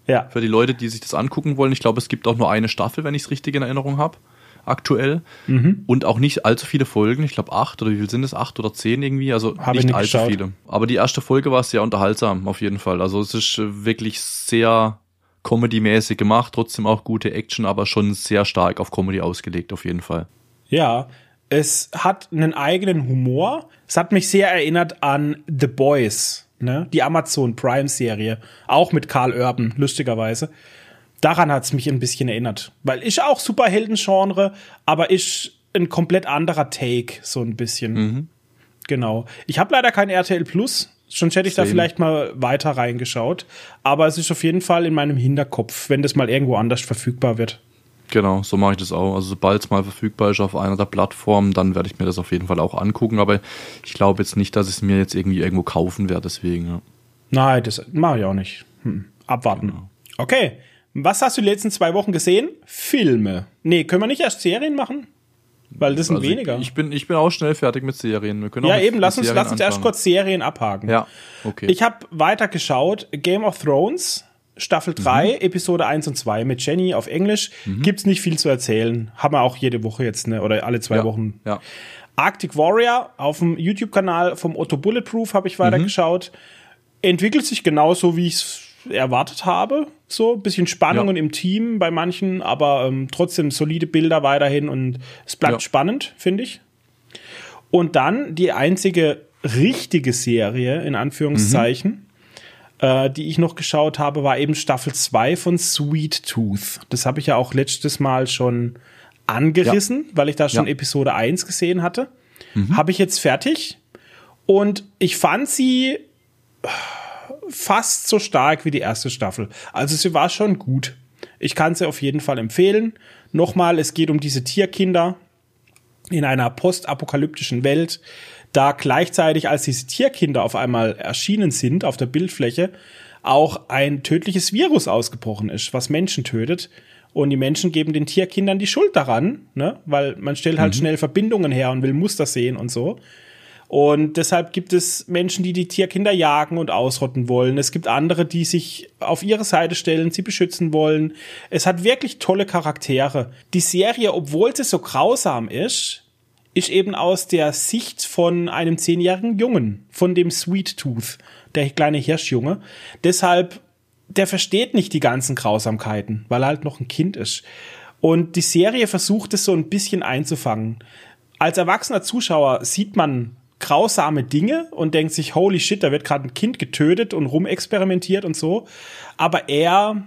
Ja,
Für die Leute, die sich das angucken wollen. Ich glaube, es gibt auch nur eine Staffel, wenn ich es richtig in Erinnerung habe. Aktuell.
Mhm.
Und auch nicht allzu viele Folgen. Ich glaube acht oder wie viel sind es? Acht oder zehn irgendwie. Also
Hab
nicht
nicht
allzu
geschaut.
viele. Aber die erste Folge war sehr unterhaltsam, auf jeden Fall. Also es ist äh, wirklich sehr Comedy-mäßig gemacht. Trotzdem auch gute Action, aber schon sehr stark auf Comedy ausgelegt, auf jeden Fall.
Ja, es hat einen eigenen Humor. Es hat mich sehr erinnert an The Boys, ne? die Amazon Prime-Serie, auch mit Karl Urban, lustigerweise. Daran hat es mich ein bisschen erinnert, weil ich auch Superhelden-Genre, aber ich ein komplett anderer Take, so ein bisschen.
Mhm.
Genau. Ich habe leider kein RTL Plus, sonst hätte ich da
Same.
vielleicht mal weiter reingeschaut. Aber es ist auf jeden Fall in meinem Hinterkopf, wenn das mal irgendwo anders verfügbar wird.
Genau, so mache ich das auch. Also sobald es mal verfügbar ist auf einer der Plattformen, dann werde ich mir das auf jeden Fall auch angucken. Aber ich glaube jetzt nicht, dass ich es mir jetzt irgendwie irgendwo kaufen werde. Deswegen, ja.
Nein, das mache ich auch nicht. Hm. Abwarten. Okay. Was hast du die letzten zwei Wochen gesehen? Filme. Nee, können wir nicht erst Serien machen? Weil das sind
Also
weniger.
Ich bin, ich bin auch schnell fertig mit Serien. Wir können
ja, eben, lass uns,
Serien
lass uns erst kurz Serien abhaken.
Ja, okay.
Ich habe weiter geschaut. Game of Thrones, Staffel 3, Episode 1 und 2 mit Jenny auf Englisch. Gibt's nicht viel zu erzählen. Haben wir auch jede Woche jetzt, ne? Oder alle zwei
ja,
Wochen.
Ja.
Arctic Warrior auf dem YouTube-Kanal vom Otto Bulletproof habe ich weitergeschaut. Entwickelt sich genauso, wie ich es erwartet habe. So ein bisschen Spannungen
Ja.
im Team bei manchen, aber ähm, trotzdem solide Bilder weiterhin und es bleibt
Ja.
spannend, finde ich. Und dann die einzige richtige Serie, in Anführungszeichen, äh, die ich noch geschaut habe, war eben Staffel 2 von Sweet Tooth. Das habe ich ja auch letztes Mal schon angerissen, weil ich da schon
Ja.
Episode 1 gesehen hatte. Habe ich jetzt fertig. Und ich fand sie fast so stark wie die erste Staffel. Also sie war schon gut. Ich kann sie auf jeden Fall empfehlen. Nochmal, es geht um diese Tierkinder in einer postapokalyptischen Welt, da gleichzeitig, als diese Tierkinder auf einmal erschienen sind auf der Bildfläche, auch ein tödliches Virus ausgebrochen ist, was Menschen tötet. Und die Menschen geben den Tierkindern die Schuld daran, ne? weil man stellt halt schnell Verbindungen her und will Muster sehen und so. Und deshalb gibt es Menschen, die die Tierkinder jagen und ausrotten wollen. Es gibt andere, die sich auf ihre Seite stellen, sie beschützen wollen. Es hat wirklich tolle Charaktere. Die Serie, obwohl sie so grausam ist, ist eben aus der Sicht von einem zehnjährigen Jungen, von dem Sweet Tooth, der kleine Hirschjunge. Deshalb, der versteht nicht die ganzen Grausamkeiten, weil er halt noch ein Kind ist. Und die Serie versucht es so ein bisschen einzufangen. Als erwachsener Zuschauer sieht man grausame Dinge und denkt sich, holy shit, da wird gerade ein Kind getötet und rumexperimentiert und so. Aber er,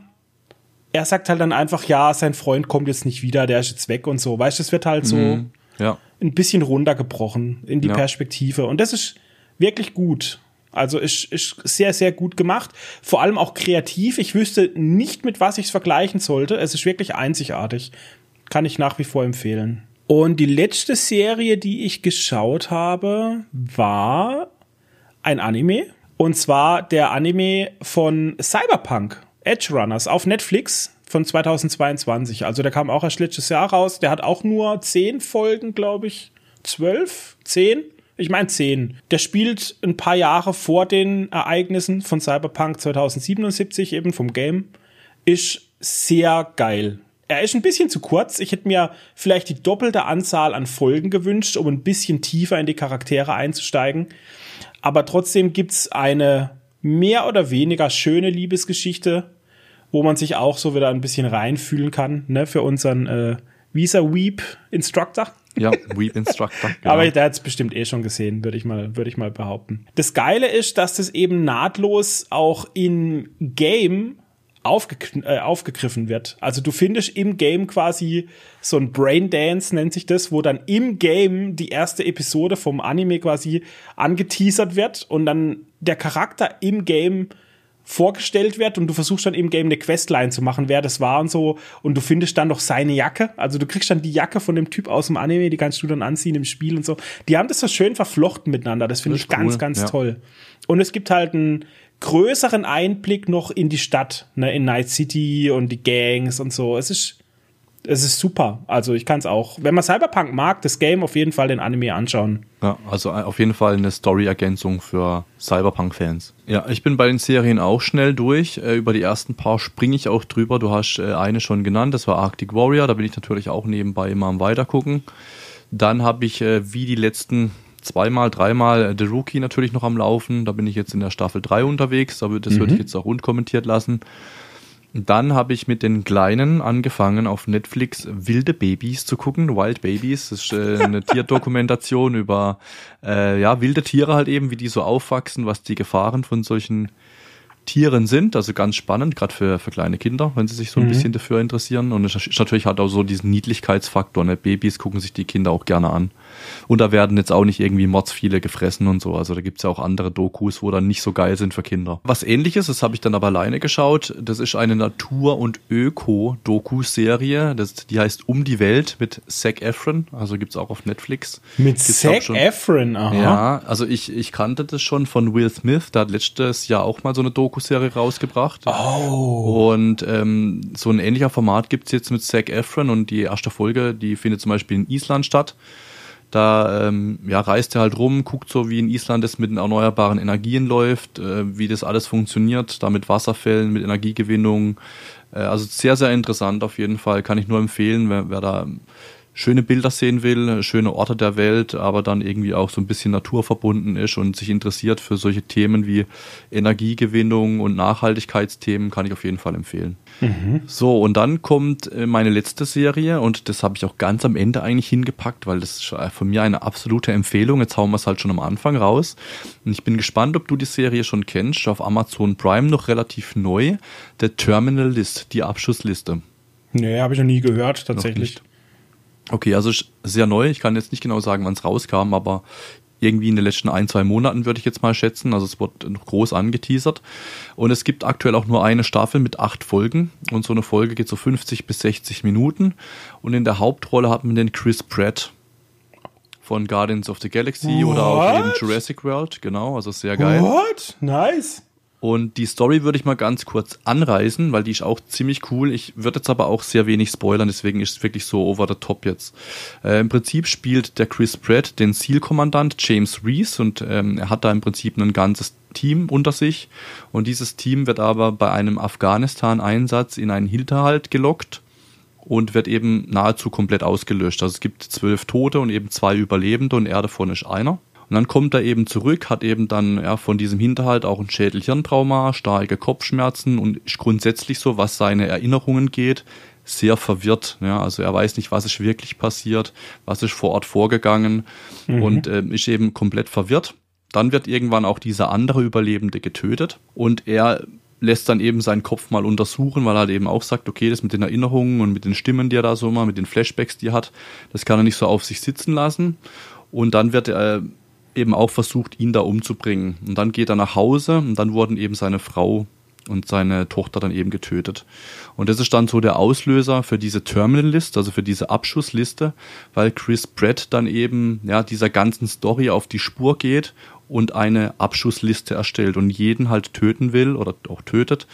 er sagt halt dann einfach, ja, sein Freund kommt jetzt nicht wieder, der ist jetzt weg und so. Weißt du, es wird halt so
Mhm. Ja.
ein bisschen runtergebrochen in die
Ja.
Perspektive. Und das ist wirklich gut. Also ist, ist sehr, sehr gut gemacht. Vor allem auch kreativ. Ich wüsste nicht, mit was ich es vergleichen sollte. Es ist wirklich einzigartig. Kann ich nach wie vor empfehlen. Und die letzte Serie, die ich geschaut habe, war ein Anime. Und zwar der Anime von Cyberpunk, Edge Runners, auf Netflix von 2022. Also der kam auch erst letztes Jahr raus. Der hat auch nur zehn Folgen, glaube ich. Zwölf? Zehn? Ich meine zehn. Der spielt ein paar Jahre vor den Ereignissen von Cyberpunk 2077, eben vom Game. Ist sehr geil. Er ist ein bisschen zu kurz. Ich hätte mir vielleicht die doppelte Anzahl an Folgen gewünscht, um ein bisschen tiefer in die Charaktere einzusteigen. Aber trotzdem gibt's eine mehr oder weniger schöne Liebesgeschichte, wo man sich auch so wieder ein bisschen reinfühlen kann, ne, für unseren äh, Visa Weep Instructor.
Ja, Weep Instructor. Genau.
Aber der hat es bestimmt eh schon gesehen, würde ich mal, würde ich mal behaupten. Das Geile ist, dass das eben nahtlos auch in Game aufgekn- äh, aufgegriffen wird. Also du findest im Game quasi so ein Braindance nennt sich das, wo dann im Game die erste Episode vom Anime quasi angeteasert wird und dann der Charakter im Game vorgestellt wird und du versuchst dann im Game eine Questline zu machen, wer das war und so und du findest dann noch seine Jacke, also du kriegst dann die Jacke von dem Typ aus dem Anime, die kannst du dann anziehen im Spiel und so. Die haben das so schön verflochten miteinander, das finde ich
ist
ganz,
cool,
ganz
ja.
toll. Und es gibt halt einen größeren Einblick noch in die Stadt, ne, in Night City und die Gangs und so. Es ist es ist super. Also ich kann es auch. Wenn man Cyberpunk mag, das Game auf jeden Fall den Anime anschauen.
Ja, also auf jeden Fall eine Story-Ergänzung für Cyberpunk-Fans. Ja, ich bin bei den Serien auch schnell durch. Äh, über die ersten paar springe ich auch drüber. Du hast äh, eine schon genannt, das war Arctic Warrior. Da bin ich natürlich auch nebenbei immer am Weitergucken. Dann habe ich äh, wie die letzten zweimal, dreimal äh, The Rookie natürlich noch am Laufen. Da bin ich jetzt in der Staffel 3 unterwegs. Das würde ich jetzt auch unkommentiert lassen. Dann habe ich mit den Kleinen angefangen, auf Netflix wilde Babys zu gucken, Wild Babies. Das ist äh, eine Tierdokumentation über äh, ja, wilde Tiere halt eben, wie die so aufwachsen, was die Gefahren von solchen Tieren sind. Also ganz spannend, gerade für, für kleine Kinder, wenn sie sich so ein bisschen dafür interessieren. Und es ist natürlich halt auch so diesen Niedlichkeitsfaktor. Ne? Babys gucken sich die Kinder auch gerne an. Und da werden jetzt auch nicht irgendwie Mords viele gefressen und so. Also da gibt's ja auch andere Dokus, wo dann nicht so geil sind für Kinder. Was ähnliches, das habe ich dann aber alleine geschaut. Das ist eine Natur- und Öko-Doku-Serie. Die heißt Um die Welt mit Zac Efron. Also gibt's auch auf Netflix.
Mit
Gibt's
Zac Efron, aha.
ja, also ich, ich kannte das schon von Will Smith, der hat letztes Jahr auch mal so eine Doku-Serie rausgebracht.
Oh.
Und ähm, so ein ähnlicher Format gibt's jetzt mit Zac Efron und die erste Folge, die findet zum Beispiel in Island statt. Da ähm, ja, reist er halt rum, guckt so, wie in Island es mit den erneuerbaren Energien läuft, äh, wie das alles funktioniert, da mit Wasserfällen, mit Energiegewinnung. Äh, also sehr, sehr interessant auf jeden Fall, kann ich nur empfehlen, wer, wer da schöne Bilder sehen will, schöne Orte der Welt, aber dann irgendwie auch so ein bisschen naturverbunden ist und sich interessiert für solche Themen wie Energiegewinnung und Nachhaltigkeitsthemen, kann ich auf jeden Fall empfehlen. So, und dann kommt äh, meine letzte Serie und das habe ich auch ganz am Ende eigentlich hingepackt, weil das ist von mir eine absolute Empfehlung. Jetzt hauen wir es halt schon am Anfang raus. Und ich bin gespannt, ob du die Serie schon kennst. Auf Amazon Prime noch relativ neu. The Terminal List, die Abschussliste.
Nee, habe ich noch nie gehört, tatsächlich.
Okay, also sehr neu. Ich kann jetzt nicht genau sagen, wann es rauskam, aber irgendwie in den letzten ein, zwei Monaten würde ich jetzt mal schätzen. Also es wird noch groß angeteasert. Und es gibt aktuell auch nur eine Staffel mit acht Folgen. Und so eine Folge geht so 50 bis 60 Minuten. Und in der Hauptrolle hat man den Chris Pratt von Guardians of the Galaxy oder auch
What?
eben Jurassic World. Genau, also sehr geil.
What? Nice.
Und die Story würde ich mal ganz kurz anreißen, weil die ist auch ziemlich cool. Ich würde jetzt aber auch sehr wenig spoilern, deswegen ist es wirklich so over the top jetzt. Äh, Im Prinzip spielt der Chris Pratt den Seal-Kommandant James Reese und ähm, er hat da im Prinzip ein ganzes Team unter sich. Und dieses Team wird aber bei einem Afghanistan-Einsatz in einen Hinterhalt gelockt und wird eben nahezu komplett ausgelöscht. Also es gibt zwölf Tote und eben zwei Überlebende und er davon ist einer. Und dann kommt er eben zurück, hat eben dann ja, von diesem Hinterhalt auch ein Schädelhirntrauma, starke Kopfschmerzen und ist grundsätzlich so, was seine Erinnerungen geht, sehr verwirrt. Ja, also er weiß nicht, was ist wirklich passiert, was ist vor Ort vorgegangen mhm. und äh, ist eben komplett verwirrt. Dann wird irgendwann auch dieser andere Überlebende getötet und er lässt dann eben seinen Kopf mal untersuchen, weil er halt eben auch sagt, okay, das mit den Erinnerungen und mit den Stimmen, die er da so mal, mit den Flashbacks, die er hat, das kann er nicht so auf sich sitzen lassen. Und dann wird er eben auch versucht, ihn da umzubringen. Und dann geht er nach Hause und dann wurden eben seine Frau und seine Tochter dann eben getötet. Und das ist dann so der Auslöser für diese Terminal List, also für diese Abschussliste, weil Chris Pratt dann eben ja dieser ganzen Story auf die Spur geht und eine Abschussliste erstellt und jeden halt töten will oder auch tötet,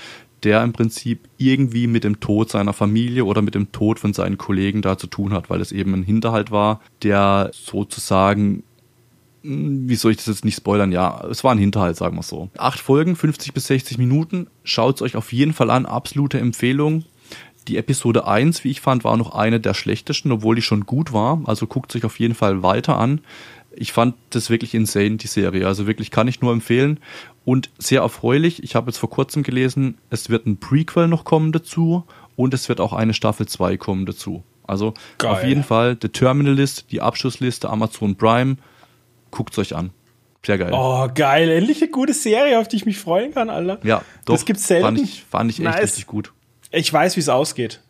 der im Prinzip irgendwie mit dem Tod seiner Familie oder mit dem Tod von seinen Kollegen da zu tun hat, weil es eben ein Hinterhalt war, der sozusagen wie soll ich das jetzt nicht spoilern? Ja, es war ein Hinterhalt, sagen wir so. Acht Folgen, 50 bis 60 Minuten. Schaut es euch auf jeden Fall an. Absolute Empfehlung. Die Episode 1, wie ich fand, war noch eine der schlechtesten, obwohl die schon gut war. Also guckt euch auf jeden Fall weiter an. Ich fand das wirklich insane, die Serie. Also wirklich kann ich nur empfehlen. Und sehr erfreulich. Ich habe jetzt vor kurzem gelesen, es wird ein Prequel noch kommen dazu und es wird auch eine Staffel 2 kommen dazu. Also Geil. auf jeden Fall The Terminalist, die Abschlussliste, Amazon Prime Guckt's euch an. Sehr geil.
Oh, geil. Endlich eine gute Serie, auf die ich mich freuen kann, Alter.
Ja,
doch. Das gibt's selten.
Fand ich, fand ich echt nice. richtig gut.
Ich weiß, wie es ausgeht.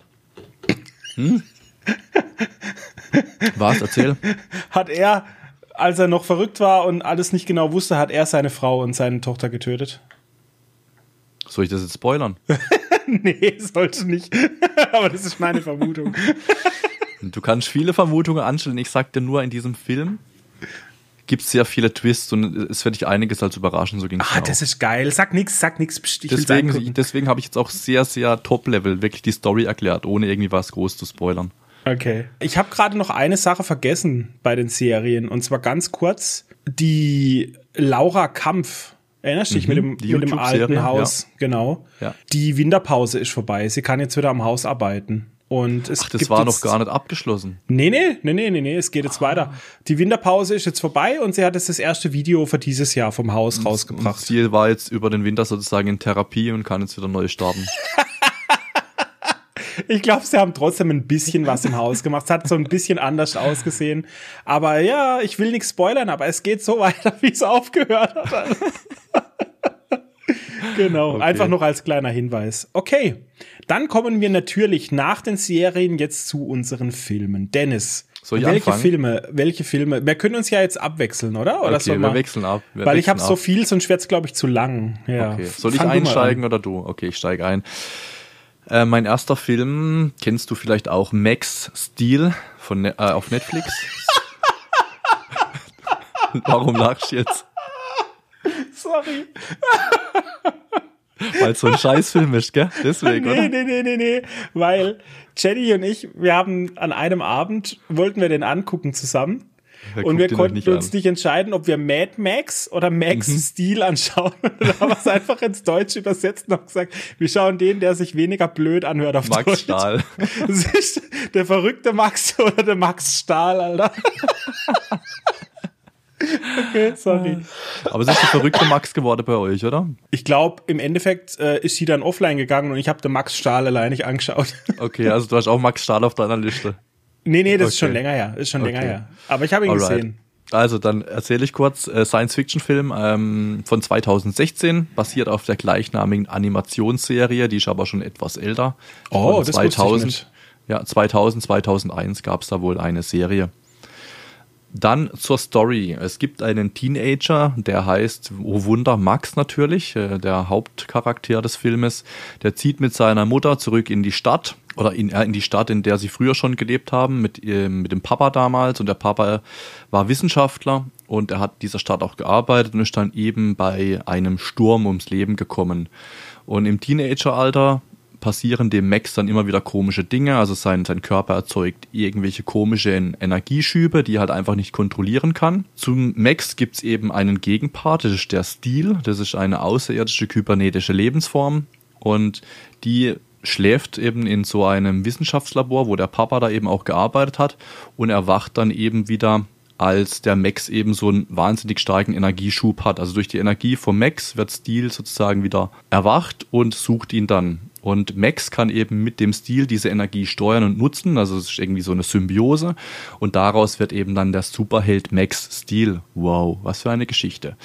Hm? Was? Erzähl.
Hat er, als er noch verrückt war und alles nicht genau wusste, hat er seine Frau und seine Tochter getötet.
Soll ich das jetzt spoilern?
nee, sollte nicht. Aber das ist meine Vermutung.
du kannst viele Vermutungen anstellen. Ich sag dir nur in diesem Film, gibt es sehr viele Twists und es wird dich einiges als überraschen, so ging
es Ah, das auch. ist geil. Sag nix, sag nix.
Deswegen, deswegen habe ich jetzt auch sehr, sehr Top-Level wirklich die Story erklärt, ohne irgendwie was groß zu spoilern.
Okay. Ich habe gerade noch eine Sache vergessen bei den Serien und zwar ganz kurz die Laura Kampf. Erinnerst du dich mhm, mit dem, mit dem alten Haus? Ja. Genau. Ja. Die Winterpause ist vorbei. Sie kann jetzt wieder am Haus arbeiten. Und es
Ach, das war noch gar nicht abgeschlossen.
Nee, nee, nee, nee, nee, nee, es geht jetzt ah. weiter. Die Winterpause ist jetzt vorbei und sie hat jetzt das erste Video für dieses Jahr vom Haus und, rausgebracht. Und
sie war jetzt über den Winter sozusagen in Therapie und kann jetzt wieder neu starten.
ich glaube, sie haben trotzdem ein bisschen was im Haus gemacht. Es hat so ein bisschen anders ausgesehen. Aber ja, ich will nichts spoilern, aber es geht so weiter, wie es aufgehört hat. genau, okay. einfach noch als kleiner Hinweis. Okay, dann kommen wir natürlich nach den Serien jetzt zu unseren Filmen. Dennis,
soll ich
welche
anfangen?
Filme, welche Filme? Wir können uns ja jetzt abwechseln, oder? oder
okay, wir wechseln ab. Wir
weil ich habe so viel, sonst wird's glaube ich zu lang. Ja.
Okay. Soll ich Fang einsteigen oder du? Okay, ich steige ein. Äh, mein erster Film kennst du vielleicht auch Max Steel von ne äh, auf Netflix. Warum lachst du jetzt?
Sorry.
Weil es so ein Scheißfilm ist, gell? Deswegen,
nee,
oder?
Nee, nee, nee, nee, weil Jenny und ich, wir haben an einem Abend, wollten wir den angucken zusammen. Wer und wir konnten nicht uns an. nicht entscheiden, ob wir Mad Max oder Max mhm. Steel anschauen. da haben wir es einfach ins Deutsche übersetzt und gesagt, wir schauen den, der sich weniger blöd anhört auf
Max
Deutsch.
Stahl.
Das ist der verrückte Max oder der Max Stahl, Alter. Okay, sorry.
Aber es ist der verrückte Max geworden bei euch, oder?
Ich glaube, im Endeffekt äh, ist sie dann offline gegangen und ich habe den Max Stahl allein nicht angeschaut.
Okay, also du hast auch Max Stahl auf deiner Liste.
Nee, nee, das okay. ist schon länger her. Ist schon okay. länger her. Aber ich habe ihn Alright. gesehen.
Also dann erzähle ich kurz, äh, Science-Fiction-Film ähm, von 2016, basiert auf der gleichnamigen Animationsserie, die ist aber schon etwas älter.
Oh, von das 2000.
Ja, 2000, 2001 gab es da wohl eine Serie. Dann zur Story. Es gibt einen Teenager, der heißt, oh Wunder, Max natürlich, äh, der Hauptcharakter des Filmes. Der zieht mit seiner Mutter zurück in die Stadt oder in, äh, in die Stadt, in der sie früher schon gelebt haben, mit, äh, mit dem Papa damals. Und der Papa war Wissenschaftler und er hat dieser Stadt auch gearbeitet und ist dann eben bei einem Sturm ums Leben gekommen. Und im Teenageralter passieren dem Max dann immer wieder komische Dinge. Also sein, sein Körper erzeugt irgendwelche komischen Energieschübe, die er halt einfach nicht kontrollieren kann. Zum Max gibt's eben einen Gegenpart, das ist der Stil. Das ist eine außerirdische kybernetische Lebensform. Und die schläft eben in so einem Wissenschaftslabor, wo der Papa da eben auch gearbeitet hat und erwacht dann eben wieder als der Max eben so einen wahnsinnig starken Energieschub hat. Also durch die Energie vom Max wird Steel sozusagen wieder erwacht und sucht ihn dann. Und Max kann eben mit dem Stil diese Energie steuern und nutzen. Also es ist irgendwie so eine Symbiose. Und daraus wird eben dann der Superheld Max Steel. Wow, was für eine Geschichte.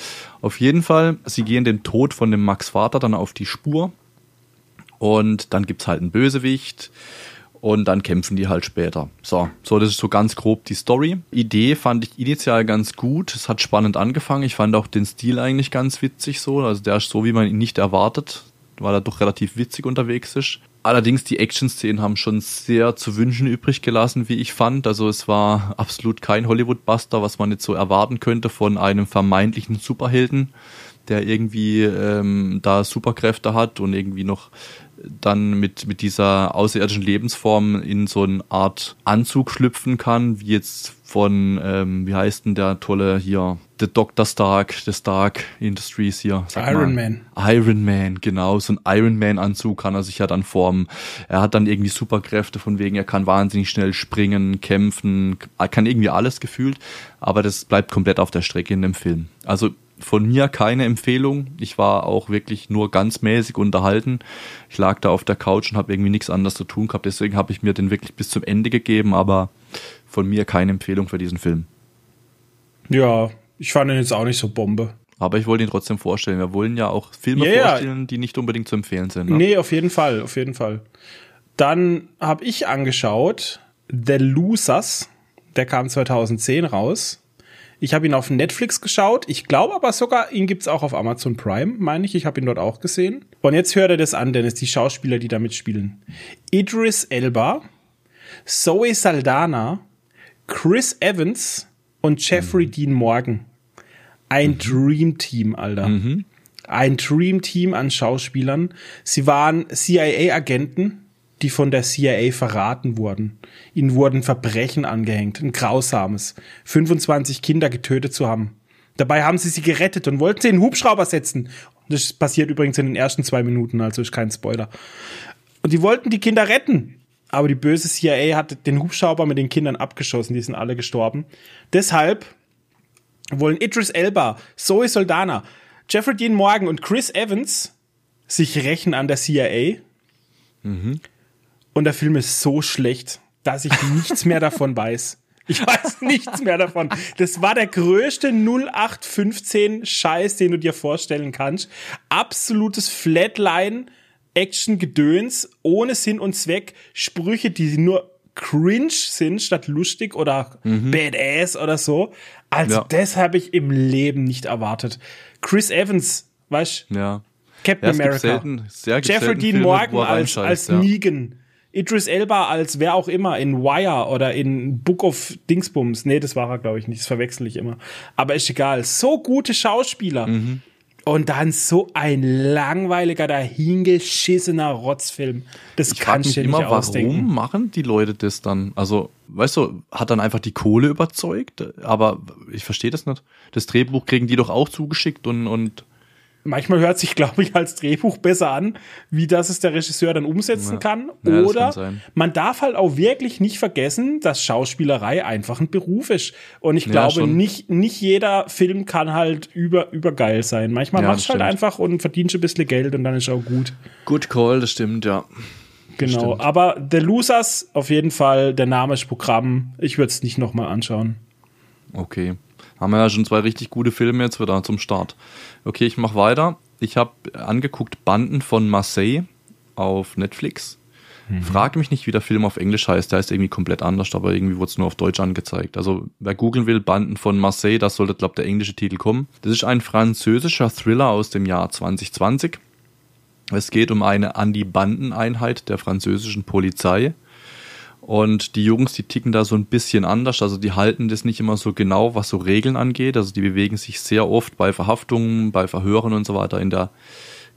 Auf jeden Fall, sie gehen dem Tod von dem Max Vater dann auf die Spur. Und dann gibt's halt einen Bösewicht und dann kämpfen die halt später. So, so das ist so ganz grob die Story. Idee fand ich initial ganz gut. Es hat spannend angefangen. Ich fand auch den Stil eigentlich ganz witzig so. Also der ist so, wie man ihn nicht erwartet, weil er doch relativ witzig unterwegs ist. Allerdings die Action-Szenen haben schon sehr zu wünschen übrig gelassen, wie ich fand. Also es war absolut kein Hollywood-Buster, was man jetzt so erwarten könnte von einem vermeintlichen Superhelden, der irgendwie ähm, da Superkräfte hat und irgendwie noch dann mit, mit dieser außerirdischen Lebensform in so eine Art Anzug schlüpfen kann, wie jetzt von, ähm, wie heißt denn der tolle hier, The Dr. Stark, The Stark Industries hier.
Iron mal. Man.
Iron Man, genau, so ein Iron Man Anzug kann er sich ja dann formen. Er hat dann irgendwie Superkräfte von wegen, er kann wahnsinnig schnell springen, kämpfen, kann irgendwie alles gefühlt, aber das bleibt komplett auf der Strecke in dem Film. Also von mir keine Empfehlung. Ich war auch wirklich nur ganz mäßig unterhalten. Ich lag da auf der Couch und habe irgendwie nichts anderes zu tun gehabt. Deswegen habe ich mir den wirklich bis zum Ende gegeben, aber von mir keine Empfehlung für diesen Film.
Ja, ich fand ihn jetzt auch nicht so Bombe.
Aber ich wollte ihn trotzdem vorstellen. Wir wollen ja auch Filme
ja.
vorstellen, die nicht unbedingt zu empfehlen sind. Ne?
Nee, auf jeden Fall, auf jeden Fall. Dann habe ich angeschaut The Losers, der kam 2010 raus. Ich habe ihn auf Netflix geschaut. Ich glaube aber sogar, ihn gibt's auch auf Amazon Prime, meine ich. Ich habe ihn dort auch gesehen. Und jetzt hört er das an, Dennis, die Schauspieler, die da mitspielen. Idris Elba, Zoe Saldana, Chris Evans und Jeffrey Dean Morgan. Ein Dream Team, Alter. Ein Dream Team an Schauspielern. Sie waren CIA-Agenten, die von der CIA verraten wurden. Ihnen wurden Verbrechen angehängt, ein grausames. 25 Kinder getötet zu haben. Dabei haben sie sie gerettet und wollten sie in den Hubschrauber setzen. Das passiert übrigens in den ersten zwei Minuten, also ist kein Spoiler. Und die wollten die Kinder retten. Aber die böse CIA hat den Hubschrauber mit den Kindern abgeschossen, die sind alle gestorben. Deshalb wollen Idris Elba, Zoe Soldana, Jeffrey Dean Morgan und Chris Evans sich rächen an der CIA. Und der Film ist so schlecht, dass ich nichts mehr davon weiß. Ich weiß nichts mehr davon. Das war der größte 0815 Scheiß, den du dir vorstellen kannst. Absolutes Flatline Action Gedöns ohne Sinn und Zweck, Sprüche, die nur cringe sind statt lustig oder badass oder so. Also
Ja.
das habe ich im Leben nicht erwartet. Chris Evans, weißt
Ja.
Captain
Ja,
America.
selten,
Jeffrey Dean Morgan als, als
ja.
Negan. Idris Elba als wer auch immer in Wire oder in Book of Dingsbums. Nee, das war er, glaube ich, nicht. Das verwechsel ich immer. Aber ist egal. So gute Schauspieler.
Mhm.
Und dann so ein langweiliger, dahingeschissener Rotzfilm. Das
Ich
kannst
mich
du dir nicht
immer, warum
ausdenken.
machen die Leute das dann? Also, weißt du, hat dann einfach die Kohle überzeugt? Aber ich verstehe das nicht. Das Drehbuch kriegen die doch auch zugeschickt und, und
Manchmal hört sich, glaube ich, als Drehbuch besser an, wie das es der Regisseur dann umsetzen
Ja.
kann.
Ja,
Oder
kann
man darf halt auch wirklich nicht vergessen, dass Schauspielerei einfach ein Beruf ist. Und ich glaube, nicht, nicht jeder Film kann halt über, übergeil sein. Manchmal machst du halt einfach und verdienst ein bisschen Geld und dann ist auch gut.
Good Call, das stimmt, ja.
Genau. Aber The Losers, auf jeden Fall, der Name ist Programm. Ich würde es nicht nochmal anschauen.
Okay. Haben wir ja schon zwei richtig gute Filme jetzt wieder zum Start. Okay, ich mache weiter. Ich habe angeguckt Banden von Marseille auf Netflix. Frage mich nicht, wie der Film auf Englisch heißt. Der heißt irgendwie komplett anders, aber irgendwie wurde es nur auf Deutsch angezeigt. Also wer googeln will, Banden von Marseille, das sollte, glaube der englische Titel kommen. Das ist ein französischer Thriller aus dem Jahr 2020. Es geht um eine Anti-Banden-Einheit der französischen Polizei. Und die Jungs, die ticken da so ein bisschen anders. Also die halten das nicht immer so genau, was so Regeln angeht. Also die bewegen sich sehr oft bei Verhaftungen, bei Verhören und so weiter in der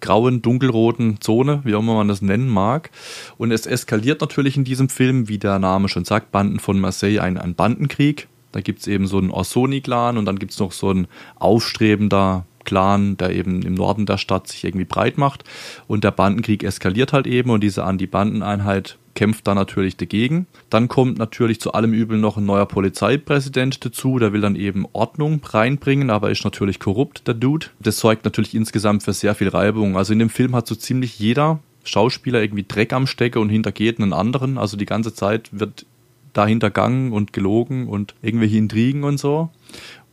grauen, dunkelroten Zone, wie auch immer man das nennen mag. Und es eskaliert natürlich in diesem Film, wie der Name schon sagt, Banden von Marseille, ein, ein Bandenkrieg. Da gibt es eben so einen Orsoni-Clan und dann gibt es noch so ein aufstrebender Clan, der eben im Norden der Stadt sich irgendwie breit macht. Und der Bandenkrieg eskaliert halt eben und diese Anti-Banden-Einheit kämpft da natürlich dagegen. Dann kommt natürlich zu allem Übel noch ein neuer Polizeipräsident dazu, der will dann eben Ordnung reinbringen, aber ist natürlich korrupt, der Dude. Das sorgt natürlich insgesamt für sehr viel Reibung. Also in dem Film hat so ziemlich jeder Schauspieler irgendwie Dreck am Stecke und hintergeht einen anderen. Also die ganze Zeit wird da hintergangen und gelogen und irgendwelche Intrigen und so.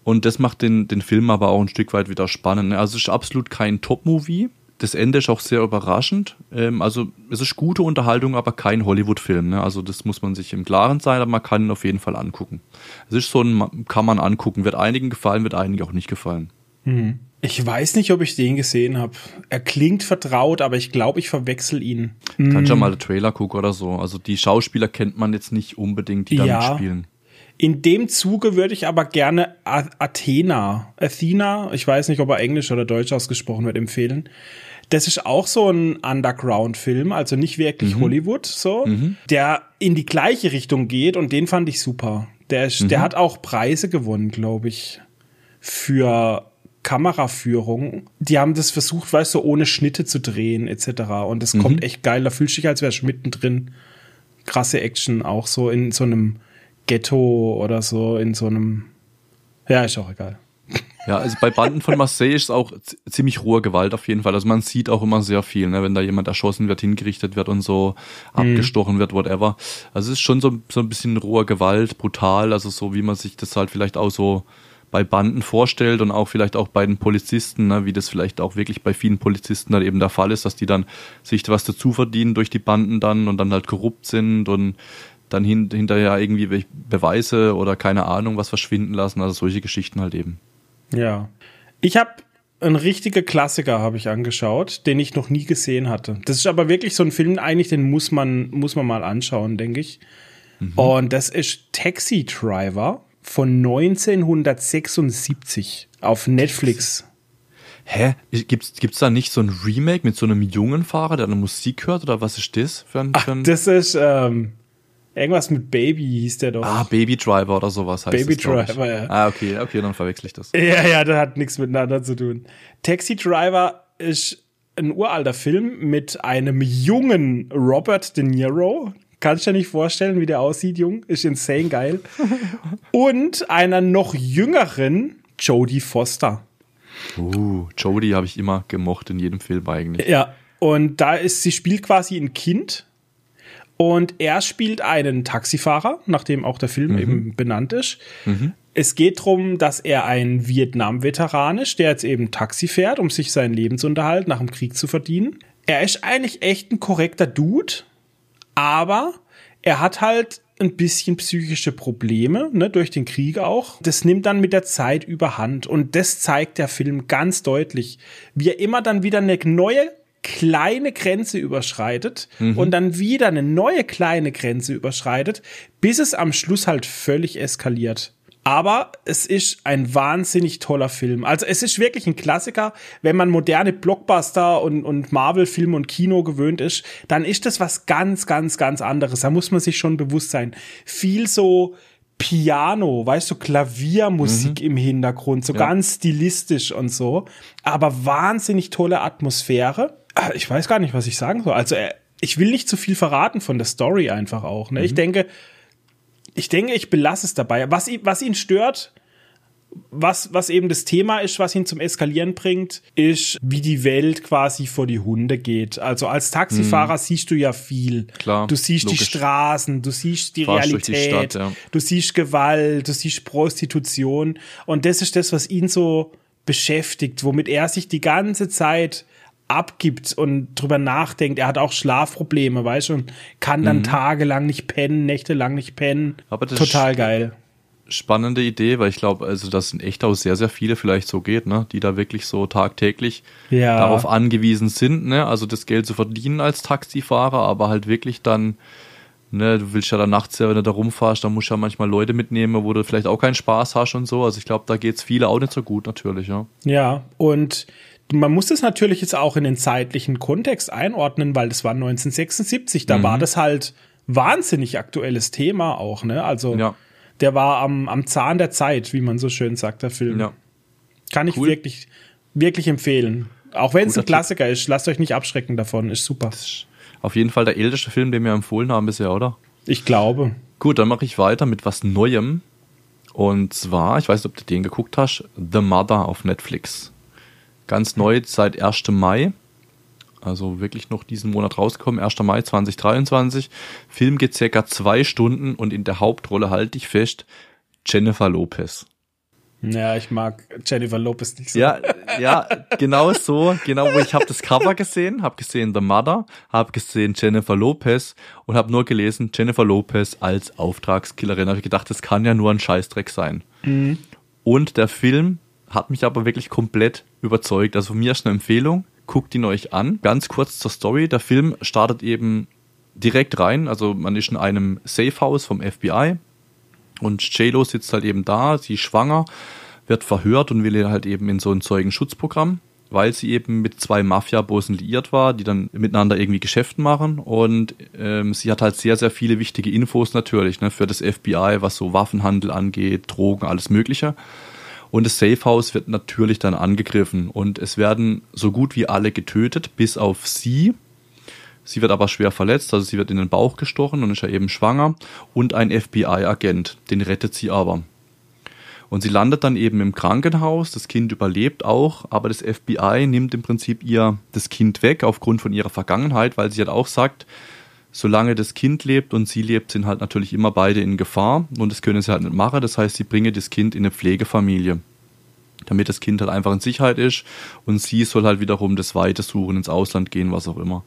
Und das macht den, den Film aber auch ein Stück weit wieder spannend. Also es ist absolut kein Top-Movie, das Ende ist auch sehr überraschend. Ähm, also es ist gute Unterhaltung, aber kein Hollywood-Film. Ne? Also das muss man sich im Klaren sein, aber man kann ihn auf jeden Fall angucken. Es ist so ein, kann man angucken. Wird einigen gefallen, wird einigen auch nicht gefallen.
Mhm. Ich weiß nicht, ob ich den gesehen habe. Er klingt vertraut, aber ich glaube, ich verwechsel ihn.
Kannst ja mhm. mal den Trailer gucken oder so. Also die Schauspieler kennt man jetzt nicht unbedingt, die da ja. mitspielen.
In dem Zuge würde ich aber gerne Athena, Athena, ich weiß nicht, ob er Englisch oder Deutsch ausgesprochen wird, empfehlen. Das ist auch so ein Underground-Film, also nicht wirklich mhm. Hollywood, so, mhm. der in die gleiche Richtung geht und den fand ich super. Der, ist, mhm. der hat auch Preise gewonnen, glaube ich, für Kameraführung. Die haben das versucht, weißt du, ohne Schnitte zu drehen, etc. Und das kommt mhm. echt geil. Da fühlst du dich, als wärst du mittendrin. Krasse Action, auch so in so einem Ghetto oder so, in so einem. Ja, ist auch egal.
Ja, also bei Banden von Marseille ist es auch ziemlich rohe Gewalt auf jeden Fall. Also man sieht auch immer sehr viel, ne? wenn da jemand erschossen wird, hingerichtet wird und so mhm. abgestochen wird, whatever. Also es ist schon so, so ein bisschen rohe Gewalt, brutal, also so wie man sich das halt vielleicht auch so bei Banden vorstellt und auch vielleicht auch bei den Polizisten, ne, wie das vielleicht auch wirklich bei vielen Polizisten dann eben der Fall ist, dass die dann sich was dazu verdienen durch die Banden dann und dann halt korrupt sind und dann hin, hinterher irgendwie Beweise oder keine Ahnung was verschwinden lassen, also solche Geschichten halt eben.
Ja. Ich habe einen richtigen Klassiker habe ich angeschaut, den ich noch nie gesehen hatte. Das ist aber wirklich so ein Film, eigentlich den muss man muss man mal anschauen, denke ich. Mhm. Und das ist Taxi Driver von 1976 auf Netflix.
Hä? Gibt's, gibt's da nicht so ein Remake mit so einem jungen Fahrer, der eine Musik hört oder was ist das für ein, für
ein Ach, das ist ähm, Irgendwas mit Baby hieß der doch.
Ah, Baby Driver oder sowas heißt
Baby das, Driver, ja.
Ah, okay, okay, dann verwechsel ich das.
Ja, ja, das hat nichts miteinander zu tun. Taxi Driver ist ein uralter Film mit einem jungen Robert De Niro. Kannst du dir nicht vorstellen, wie der aussieht, jung? Ist insane geil. Und einer noch jüngeren Jodie Foster.
Uh, Jodie habe ich immer gemocht in jedem Film eigentlich.
Ja, und da ist, sie spielt quasi ein Kind und er spielt einen Taxifahrer, nachdem auch der Film mhm. eben benannt ist. Mhm. Es geht darum, dass er ein Vietnam-Veteran ist, der jetzt eben Taxi fährt, um sich seinen Lebensunterhalt nach dem Krieg zu verdienen. Er ist eigentlich echt ein korrekter Dude, aber er hat halt ein bisschen psychische Probleme, ne, durch den Krieg auch. Das nimmt dann mit der Zeit überhand und das zeigt der Film ganz deutlich, wie er immer dann wieder eine neue kleine Grenze überschreitet mhm. und dann wieder eine neue kleine Grenze überschreitet, bis es am Schluss halt völlig eskaliert. Aber es ist ein wahnsinnig toller Film. Also es ist wirklich ein Klassiker. Wenn man moderne Blockbuster und, und Marvel-Film und Kino gewöhnt ist, dann ist das was ganz, ganz, ganz anderes. Da muss man sich schon bewusst sein. Viel so Piano, weißt du, Klaviermusik mhm. im Hintergrund, so ja. ganz stilistisch und so. Aber wahnsinnig tolle Atmosphäre. Ah, ich weiß gar nicht, was ich sagen soll. Also, äh, ich will nicht zu viel verraten von der Story einfach auch. Ne? Mhm. Ich denke, ich denke, ich belasse es dabei. Was, was ihn stört, was, was eben das Thema ist, was ihn zum Eskalieren bringt, ist, wie die Welt quasi vor die Hunde geht. Also als Taxifahrer mhm. siehst du ja viel.
Klar,
du siehst logisch. die Straßen, du siehst die Fahrst Realität, die Stadt, ja. du siehst Gewalt, du siehst Prostitution. Und das ist das, was ihn so beschäftigt, womit er sich die ganze Zeit abgibt und drüber nachdenkt. Er hat auch Schlafprobleme, weißt du, und kann dann mhm. tagelang nicht pennen, nächtelang nicht pennen.
Aber das
Total geil.
Spannende Idee, weil ich glaube, also das in echt auch sehr, sehr viele vielleicht so geht, ne, die da wirklich so tagtäglich ja. darauf angewiesen sind, ne, also das Geld zu verdienen als Taxifahrer, aber halt wirklich dann Ne, du willst ja dann nachts ja, wenn du da rumfährst, dann musst du ja manchmal Leute mitnehmen, wo du vielleicht auch keinen Spaß hast und so. Also ich glaube, da geht's viele auch nicht so gut natürlich, ja.
Ja, und man muss das natürlich jetzt auch in den zeitlichen Kontext einordnen, weil das war 1976, da
Mhm.
war das halt wahnsinnig aktuelles Thema auch, ne? Also
Ja.
der war am, am Zahn der Zeit, wie man so schön sagt, der Film.
Ja.
Kann ich
Cool.
wirklich, wirklich empfehlen. Auch wenn es ein Klassiker ist, lasst euch nicht abschrecken davon, ist super.
Auf jeden Fall der älteste Film, den wir empfohlen haben bisher, oder?
Ich glaube.
Gut, dann mache ich weiter mit was Neuem. Und zwar, ich weiß nicht, ob du den geguckt hast, The Mother auf Netflix. Ganz neu seit 1. Mai. Also wirklich noch diesen Monat rausgekommen, 1. Mai 2023. Film geht circa zwei Stunden und in der Hauptrolle halte ich fest, Jennifer Lopez.
Ja, ich mag Jennifer Lopez nicht so.
Ja, ja, genau so, genau ich habe das Cover gesehen, habe gesehen The Mother, habe gesehen Jennifer Lopez und habe nur gelesen Jennifer Lopez als Auftragskillerin. Habe ich gedacht, das kann ja nur ein Scheißdreck sein. Und der Film hat mich aber wirklich komplett überzeugt. Also von mir ist eine Empfehlung, guckt ihn euch an. Ganz kurz zur Story: Der Film startet eben direkt rein. Also man ist in einem Safehouse vom FBI und JLo sitzt halt eben da, sie ist schwanger, wird verhört und will halt eben in so ein Zeugenschutzprogramm, weil sie eben mit zwei Mafia-Bossen liiert war, die dann miteinander irgendwie Geschäfte machen. Und ähm, sie hat halt sehr, sehr viele wichtige Infos natürlich ne, für das FBI, was so Waffenhandel angeht, Drogen, alles Mögliche. Und das Safehouse wird natürlich dann angegriffen und es werden so gut wie alle getötet, bis auf sie. Sie wird aber schwer verletzt, also sie wird in den Bauch gestochen und ist ja eben schwanger. Und ein FBI-Agent, den rettet sie aber. Und sie landet dann eben im Krankenhaus, das Kind überlebt auch, aber das FBI nimmt im Prinzip ihr das Kind weg aufgrund von ihrer Vergangenheit, weil sie halt auch sagt, solange das Kind lebt und sie lebt, sind halt natürlich immer beide in Gefahr und das können sie halt nicht machen. Das heißt, sie bringen das Kind in eine Pflegefamilie, damit das Kind halt einfach in Sicherheit ist und sie soll halt wiederum das Weite suchen, ins Ausland gehen, was auch immer.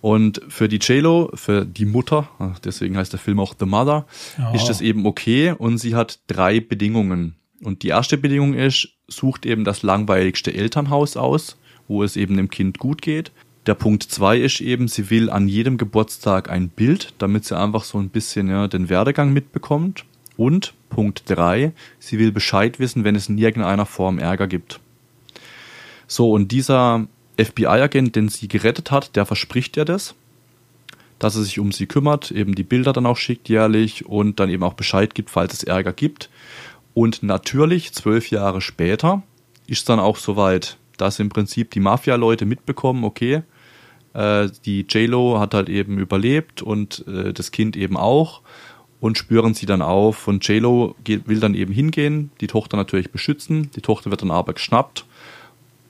Und für die JLo, für die Mutter, deswegen heißt der Film auch The Mother,
Ja.
ist das eben okay und sie hat drei Bedingungen. Und die erste Bedingung ist, sucht eben das langweiligste Elternhaus aus, wo es eben dem Kind gut geht. Der Punkt zwei ist eben, sie will an jedem Geburtstag ein Bild, damit sie einfach so ein bisschen ja, den Werdegang mitbekommt. Und Punkt drei, sie will Bescheid wissen, wenn es in irgendeiner Form Ärger gibt. So, und dieser FBI-Agent, den sie gerettet hat, der verspricht ihr das, dass er sich um sie kümmert, eben die Bilder dann auch schickt jährlich und dann eben auch Bescheid gibt, falls es Ärger gibt. Und natürlich, zwölf Jahre später, ist dann auch soweit, dass im Prinzip die Mafia-Leute mitbekommen, okay, äh, die J-Lo hat halt eben überlebt und äh, das Kind eben auch und spüren sie dann auf. Und J-Lo will dann eben hingehen, die Tochter natürlich beschützen, die Tochter wird dann aber geschnappt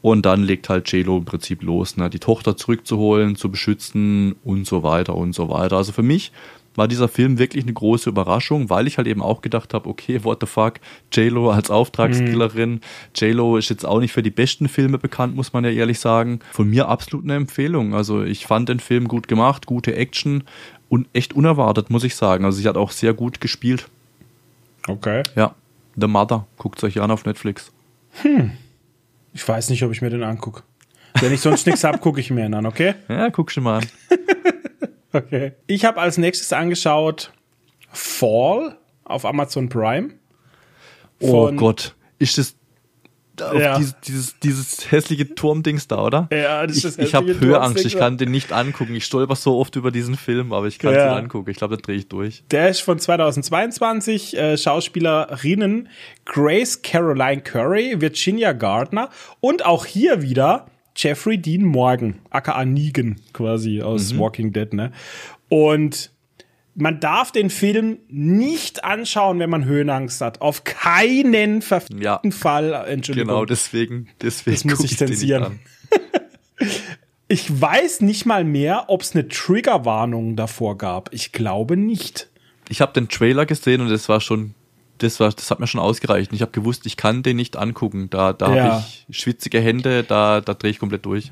und dann legt halt JLo im Prinzip los, ne? die Tochter zurückzuholen, zu beschützen und so weiter und so weiter. Also für mich war dieser Film wirklich eine große Überraschung, weil ich halt eben auch gedacht habe, okay, what the fuck, JLo als Auftragskillerin. JLo ist jetzt auch nicht für die besten Filme bekannt, muss man ja ehrlich sagen. Von mir absolut eine Empfehlung. Also ich fand den Film gut gemacht, gute Action und echt unerwartet, muss ich sagen. Also sie hat auch sehr gut gespielt.
Okay.
Ja, The Mother, guckt euch an auf Netflix.
Ich weiß nicht, ob ich mir den angucke. Wenn ich sonst nichts hab, gucke ich mir ihn an, okay?
Ja, guck schon mal an.
Okay. Ich habe als nächstes angeschaut Fall auf Amazon Prime.
Oh Gott, ist das
Ja.
dieses, dieses, dieses hässliche Turmdings da, oder?
Ja, das ist
ich
das
ich habe
hässliche
Höheangst, ich kann den nicht angucken. Ich stolper so oft über diesen Film, aber ich kann
Ja.
ihn angucken. Ich glaube, da drehe ich durch.
Der ist von 2022. Äh, Schauspielerinnen Grace Caroline Curry, Virginia Gardner und auch hier wieder Jeffrey Dean Morgan, aka Negan quasi aus Walking Dead, ne? Und man darf den Film nicht anschauen, wenn man Höhenangst hat. Auf keinen verfickten
Ja.
Fall. Entschuldigung.
Genau, deswegen, deswegen
Das muss ich zensieren. Ich weiß nicht mal mehr, ob es eine Triggerwarnung davor gab. Ich glaube nicht.
Ich habe den Trailer gesehen und das war schon, das war, das hat mir schon ausgereicht. Ich habe gewusst, ich kann den nicht angucken. Da, da
Ja.
habe ich schwitzige Hände, da, da drehe ich komplett durch.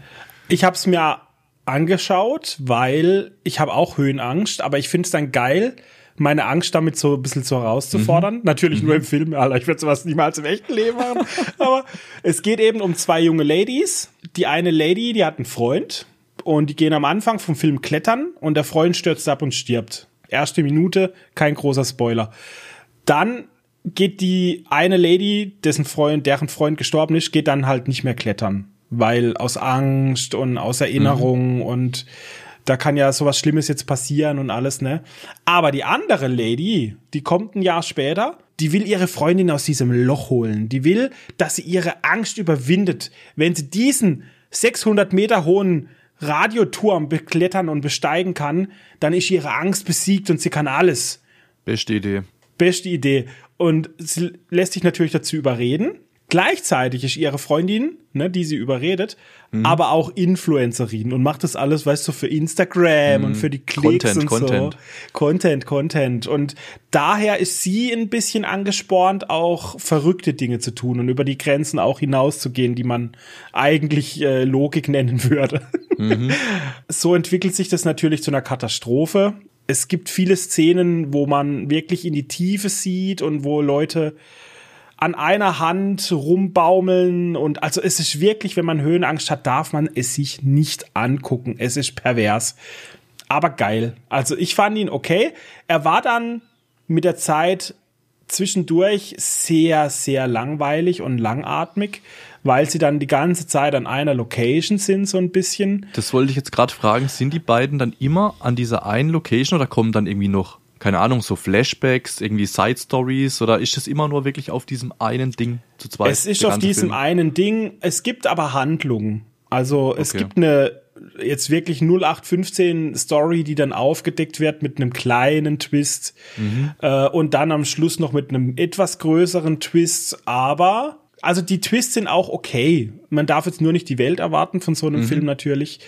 Ich habe es mir angeschaut, weil ich habe auch Höhenangst, aber ich finde es dann geil, meine Angst damit so ein bisschen so herauszufordern. Natürlich nur im Film, Alter, ich würde sowas niemals im echten Leben machen. aber es geht eben um zwei junge Ladies. Die eine Lady, die hat einen Freund und die gehen am Anfang vom Film klettern und der Freund stürzt ab und stirbt. Erste Minute, kein großer Spoiler. Dann geht die eine Lady, dessen Freund, deren Freund gestorben ist, geht dann halt nicht mehr klettern, weil aus Angst und aus Erinnerung mhm. und da kann ja sowas Schlimmes jetzt passieren und alles, ne? Aber die andere Lady, die kommt ein Jahr später, die will ihre Freundin aus diesem Loch holen. Die will, dass sie ihre Angst überwindet. Wenn sie diesen 600 Meter hohen Radioturm beklettern und besteigen kann, dann ist ihre Angst besiegt und sie kann alles.
Beste Idee.
Beste Idee. Und sie lässt sich natürlich dazu überreden. Gleichzeitig ist ihre Freundin, ne, die sie überredet, mhm. aber auch Influencerin und macht das alles, weißt du, für Instagram mhm. und für die Klicks Content, und Content. so. Content, Content. Und daher ist sie ein bisschen angespornt, auch verrückte Dinge zu tun und über die Grenzen auch hinauszugehen, die man eigentlich äh, Logik nennen würde. Mhm. So entwickelt sich das natürlich zu einer Katastrophe. Es gibt viele Szenen, wo man wirklich in die Tiefe sieht und wo Leute an einer Hand rumbaumeln und also es ist wirklich, wenn man Höhenangst hat, darf man es sich nicht angucken. Es ist pervers. Aber geil. Also ich fand ihn okay. Er war dann mit der Zeit zwischendurch sehr, sehr langweilig und langatmig, weil sie dann die ganze Zeit an einer Location sind, so ein bisschen.
Das wollte ich jetzt gerade fragen. Sind die beiden dann immer an dieser einen Location oder kommen dann irgendwie noch keine Ahnung, so Flashbacks, irgendwie Side Stories oder ist es immer nur wirklich auf diesem einen Ding zu zweit?
Es ist auf diesem Film? einen Ding. Es gibt aber Handlungen. Also es okay. gibt eine jetzt wirklich 0815 Story, die dann aufgedeckt wird mit einem kleinen Twist mhm. äh, und dann am Schluss noch mit einem etwas größeren Twist. Aber also die Twists sind auch okay. Man darf jetzt nur nicht die Welt erwarten von so einem mhm. Film natürlich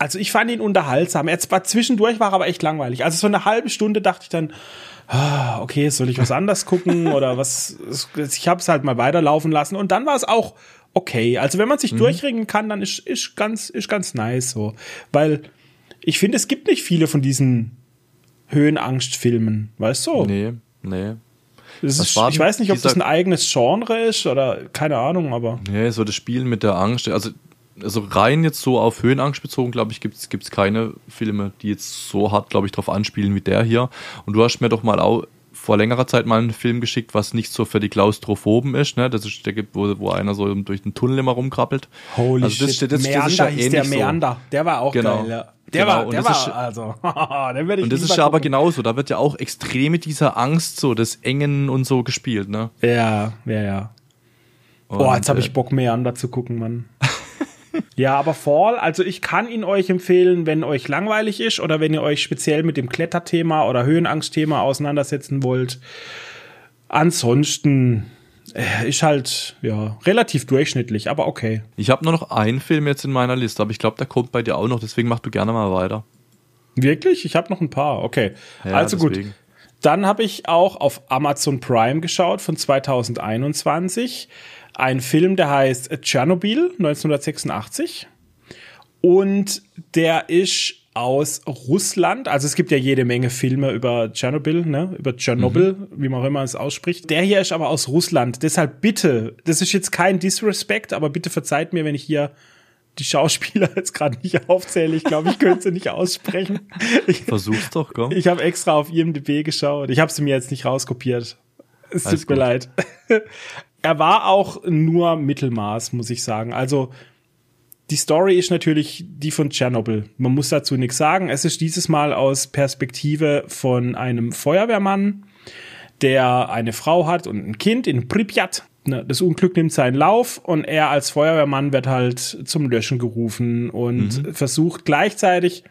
also ich fand ihn unterhaltsam. Jetzt war zwischendurch war aber echt langweilig. Also so eine halbe Stunde dachte ich dann, ah, okay, soll ich was anders gucken oder was? Ich habe es halt mal weiterlaufen lassen und dann war es auch okay. Also wenn man sich mhm. durchringen kann, dann ist ist ganz ist ganz nice so, weil ich finde, es gibt nicht viele von diesen Höhenangstfilmen, weißt du?
Nee, nee.
Ist, ich weiß nicht, ob das ein eigenes Genre ist oder keine Ahnung, aber.
Nee, so das Spiel mit der Angst. Also also rein jetzt so auf Höhenangst bezogen, glaube ich, gibt es keine Filme, die jetzt so hart, glaube ich, drauf anspielen wie der hier. Und du hast mir doch mal auch vor längerer Zeit mal einen Film geschickt, was nicht so für die Klaustrophoben ist, ne? Das ist der gibt, wo, wo einer so durch den Tunnel immer rumkrabbelt.
Holy also das, shit. Das, das, Meander das ist ja hieß der Meander. So. Der war auch
genau.
geil, ja.
Der genau. war, der war, ist, also, den werde ich Und das ist ja aber genauso. Da wird ja auch extrem mit dieser Angst so des Engen und so gespielt, ne?
Ja, ja, ja. Boah, jetzt habe ich äh, Bock, Meander zu gucken, Mann. ja, aber Fall, also ich kann ihn euch empfehlen, wenn euch langweilig ist oder wenn ihr euch speziell mit dem Kletterthema oder Höhenangstthema auseinandersetzen wollt. Ansonsten ist halt ja relativ durchschnittlich, aber okay.
Ich habe nur noch einen Film jetzt in meiner Liste, aber ich glaube, der kommt bei dir auch noch, deswegen mach du gerne mal weiter.
Wirklich? Ich habe noch ein paar. Okay. Ja, also deswegen. gut. Dann habe ich auch auf Amazon Prime geschaut von 2021 ein Film, der heißt Tschernobyl 1986 und der ist aus Russland. Also es gibt ja jede Menge Filme über Tschernobyl, ne? über Tschernobyl, mhm. wie man auch immer es ausspricht. Der hier ist aber aus Russland. Deshalb bitte, das ist jetzt kein Disrespect, aber bitte verzeiht mir, wenn ich hier die Schauspieler jetzt gerade nicht aufzähle. Ich glaube, ich könnte sie nicht aussprechen. Ich,
Versuch's doch, komm.
Ich habe extra auf IMDb geschaut. Ich habe sie mir jetzt nicht rauskopiert. Es tut mir leid er war auch nur Mittelmaß, muss ich sagen. Also die Story ist natürlich die von Tschernobyl. Man muss dazu nichts sagen. Es ist dieses Mal aus Perspektive von einem Feuerwehrmann, der eine Frau hat und ein Kind in Pripyat. Das Unglück nimmt seinen Lauf und er als Feuerwehrmann wird halt zum Löschen gerufen und mhm. versucht gleichzeitig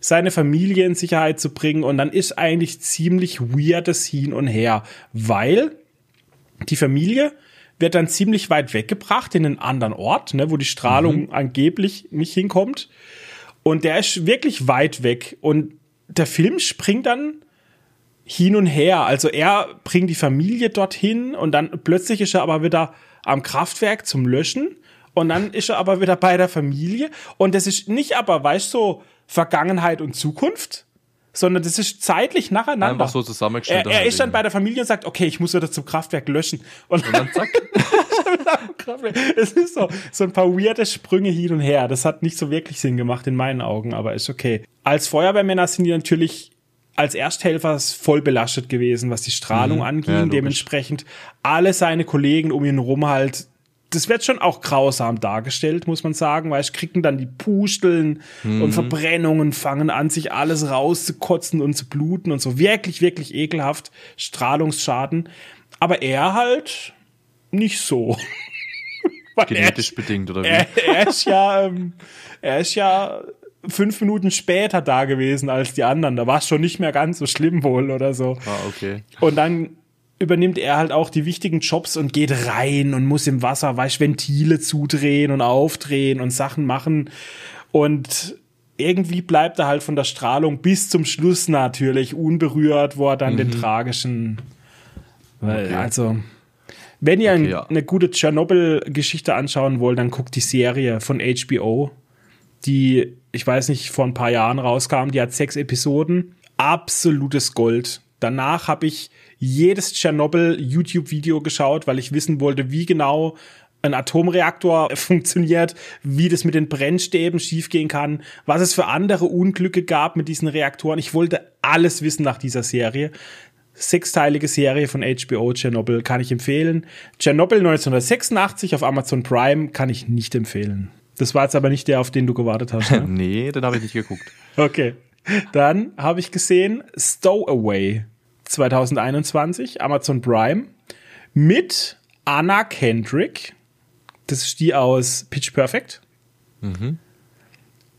seine Familie in Sicherheit zu bringen. Und dann ist eigentlich ziemlich weirdes hin und her, weil die Familie wird dann ziemlich weit weggebracht in einen anderen Ort, ne, wo die Strahlung mhm. angeblich nicht hinkommt. Und der ist wirklich weit weg. Und der Film springt dann hin und her. Also er bringt die Familie dorthin und dann plötzlich ist er aber wieder am Kraftwerk zum Löschen. Und dann ist er aber wieder bei der Familie. Und das ist nicht aber, weißt du, so Vergangenheit und Zukunft, sondern das ist zeitlich nacheinander.
Einfach so zusammengestellt.
Er, er ist dann bei der Familie und sagt, okay, ich muss wieder zum Kraftwerk löschen. Und, und dann zack. es ist so, so ein paar weirde Sprünge hin und her. Das hat nicht so wirklich Sinn gemacht in meinen Augen, aber ist okay. Als Feuerwehrmänner sind die natürlich als Ersthelfer voll belastet gewesen, was die Strahlung
Mhm.
anging.
Ja.
Dementsprechend alle seine Kollegen um ihn rum halt. Das wird schon auch grausam dargestellt, muss man sagen, weil es kriegen dann die Pusteln
Mhm.
und Verbrennungen, fangen an, sich alles rauszukotzen und zu bluten und so. Wirklich, wirklich ekelhaft. Strahlungsschaden. Aber er halt nicht so.
Genetisch bedingt, oder wie?
er, er ist ja, ähm, er ist ja fünf Minuten später da gewesen als die anderen. Da war es schon nicht mehr ganz so schlimm wohl oder so.
ah, okay.
Und dann übernimmt er halt auch die wichtigen Jobs und geht rein und muss im Wasser, weißt, Ventile zudrehen und aufdrehen und Sachen machen. Und irgendwie bleibt er halt von der Strahlung bis zum Schluss natürlich unberührt, wo er dann den tragischen, weil,
Mhm. Okay.
also, wenn ihr
Okay,
ein,
ja.
eine gute Tschernobyl-Geschichte anschauen wollt, dann guckt die Serie von HBO, die, ich weiß nicht, vor ein paar Jahren rauskam. Die hat sechs Episoden. Absolutes Gold. Danach habe ich jedes Tschernobyl-YouTube-Video geschaut, weil ich wissen wollte, wie genau ein Atomreaktor funktioniert, wie das mit den Brennstäben schiefgehen kann, was es für andere Unglücke gab mit diesen Reaktoren. Ich wollte alles wissen nach dieser Serie. Sechsteilige Serie von HBO Chernobyl kann ich empfehlen. Chernobyl 1986 auf Amazon Prime kann ich nicht empfehlen. Das war jetzt aber nicht der, auf den du gewartet hast. Ne?
Nee, den habe ich nicht geguckt.
Okay. Dann habe ich gesehen Stowaway 2021, Amazon Prime, mit Anna Kendrick. Das ist die aus Pitch Perfect.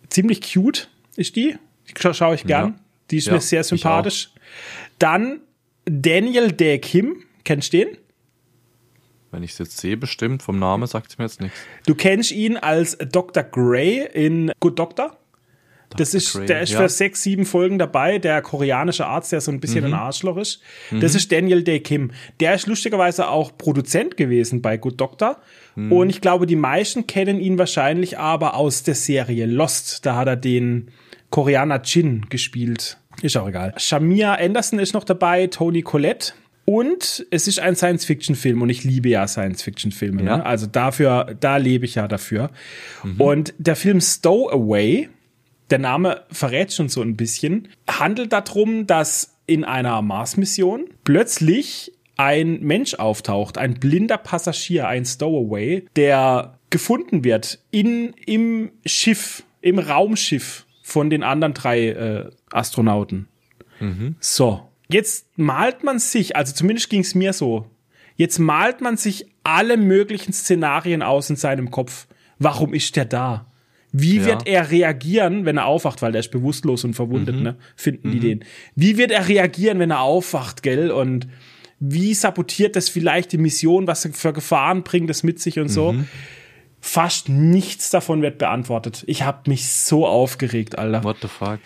Ziemlich cute ist die. Scha schaue ich gern.
Ja.
Die ist
Ja,
mir sehr sympathisch. Dann Daniel Dae Kim. Kennst du den?
Wenn ich es jetzt sehe, bestimmt, vom Namen sagt es mir jetzt nichts.
Du kennst ihn als Dr. Gray in Good Doctor. Das
Dr.
ist, der ist
ja.
für sechs, sieben Folgen dabei, der koreanische Arzt, der so ein bisschen
Mhm.
ein Arschloch ist. Das ist Daniel Dae Kim. Der ist lustigerweise auch Produzent gewesen bei Good Doctor.
Mhm.
Und ich glaube, die meisten kennen ihn wahrscheinlich aber aus der Serie Lost. Da hat er den Koreaner Jin gespielt. Ist auch egal. Shamia Anderson ist noch dabei, Tony Collette. Und es ist ein Science-Fiction-Film und ich liebe ja Science-Fiction-Filme.
Ja.
Ne? Also dafür, da lebe ich ja dafür. Und der Film Stowaway, der Name verrät schon so ein bisschen, handelt darum, dass in einer Mars-Mission plötzlich ein Mensch auftaucht, ein blinder Passagier, ein Stowaway, der gefunden wird in, im Schiff, im Raumschiff von den anderen drei äh, Astronauten. So, jetzt malt man sich, also zumindest ging es mir so, jetzt malt man sich alle möglichen Szenarien aus in seinem Kopf. Warum ist der da? Wie
Ja.
wird er reagieren, wenn er aufwacht, weil der ist bewusstlos und verwundet, ne? Finden die den. Wie wird er reagieren, wenn er aufwacht, gell? Und wie sabotiert das vielleicht die Mission, was für Gefahren bringt es mit sich und so? Fast nichts davon wird beantwortet. Ich habe mich so aufgeregt, Alter.
What the fuck?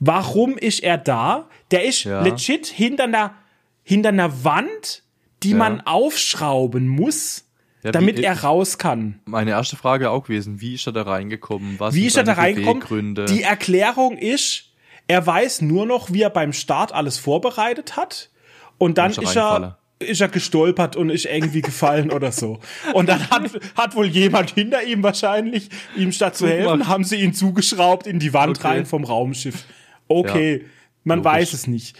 Warum ist er da? Der ist
Ja.
legit hinter einer, hinter einer Wand, die man aufschrauben muss,
Ja,
damit
wie-
er raus kann.
Meine erste Frage auch gewesen, wie ist er da reingekommen? Was
Wie
sind
ist er da reingekommen?
Beweggründe?
Die Erklärung ist, er weiß nur noch, wie er beim Start alles vorbereitet hat. Und dann
Ist er
ist er, ist er gestolpert und ist irgendwie gefallen oder so. Und dann hat, hat wohl jemand hinter ihm wahrscheinlich, ihm statt zu helfen, haben sie ihn zugeschraubt in die Wand
Okay.
rein vom Raumschiff. Okay, man
Logisch.
weiß es nicht.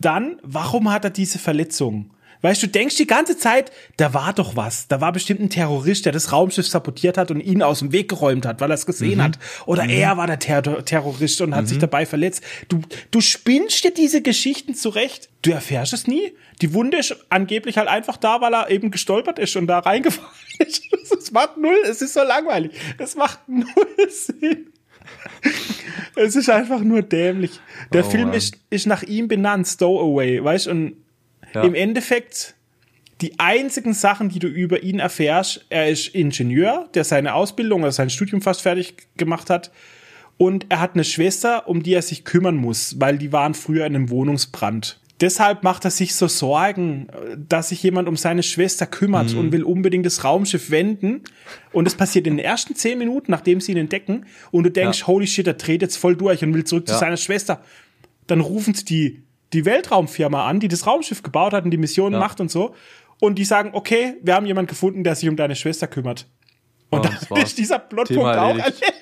Dann, warum hat er diese Verletzung? Weißt du, denkst die ganze Zeit, da war doch was. Da war bestimmt ein Terrorist, der das Raumschiff sabotiert hat und ihn aus dem Weg geräumt hat, weil er es gesehen
Mhm.
hat. Oder er war der Ter Terrorist und hat sich dabei verletzt. Du, du spinnst dir diese Geschichten zurecht. Du erfährst es nie. Die Wunde ist angeblich halt einfach da, weil er eben gestolpert ist und da reingefallen ist. Es macht null, es ist so langweilig. Es macht null Sinn. Es ist einfach nur dämlich. Der
Oh,
Film
Mann.
ist, ist nach ihm benannt, Stowaway, weißt und
Ja.
im Endeffekt die einzigen Sachen, die du über ihn erfährst, er ist Ingenieur, der seine Ausbildung oder sein Studium fast fertig gemacht hat. Und er hat eine Schwester, um die er sich kümmern muss, weil die waren früher in einem Wohnungsbrand. Deshalb macht er sich so Sorgen, dass sich jemand um seine Schwester kümmert und will unbedingt das Raumschiff wenden. Und es passiert in den ersten zehn Minuten, nachdem sie ihn entdecken. Und du denkst,
Ja.
holy shit, er dreht jetzt voll durch und will zurück zu
Ja.
seiner Schwester. Dann rufen sie die, die Weltraumfirma an, die das Raumschiff gebaut hat und die Mission
Ja.
macht und so. Und die sagen, okay, wir haben jemanden gefunden, der sich um deine Schwester kümmert. Und
Ja,
dann ist dieser Plotpunkt auch
erledigt.
erledigt.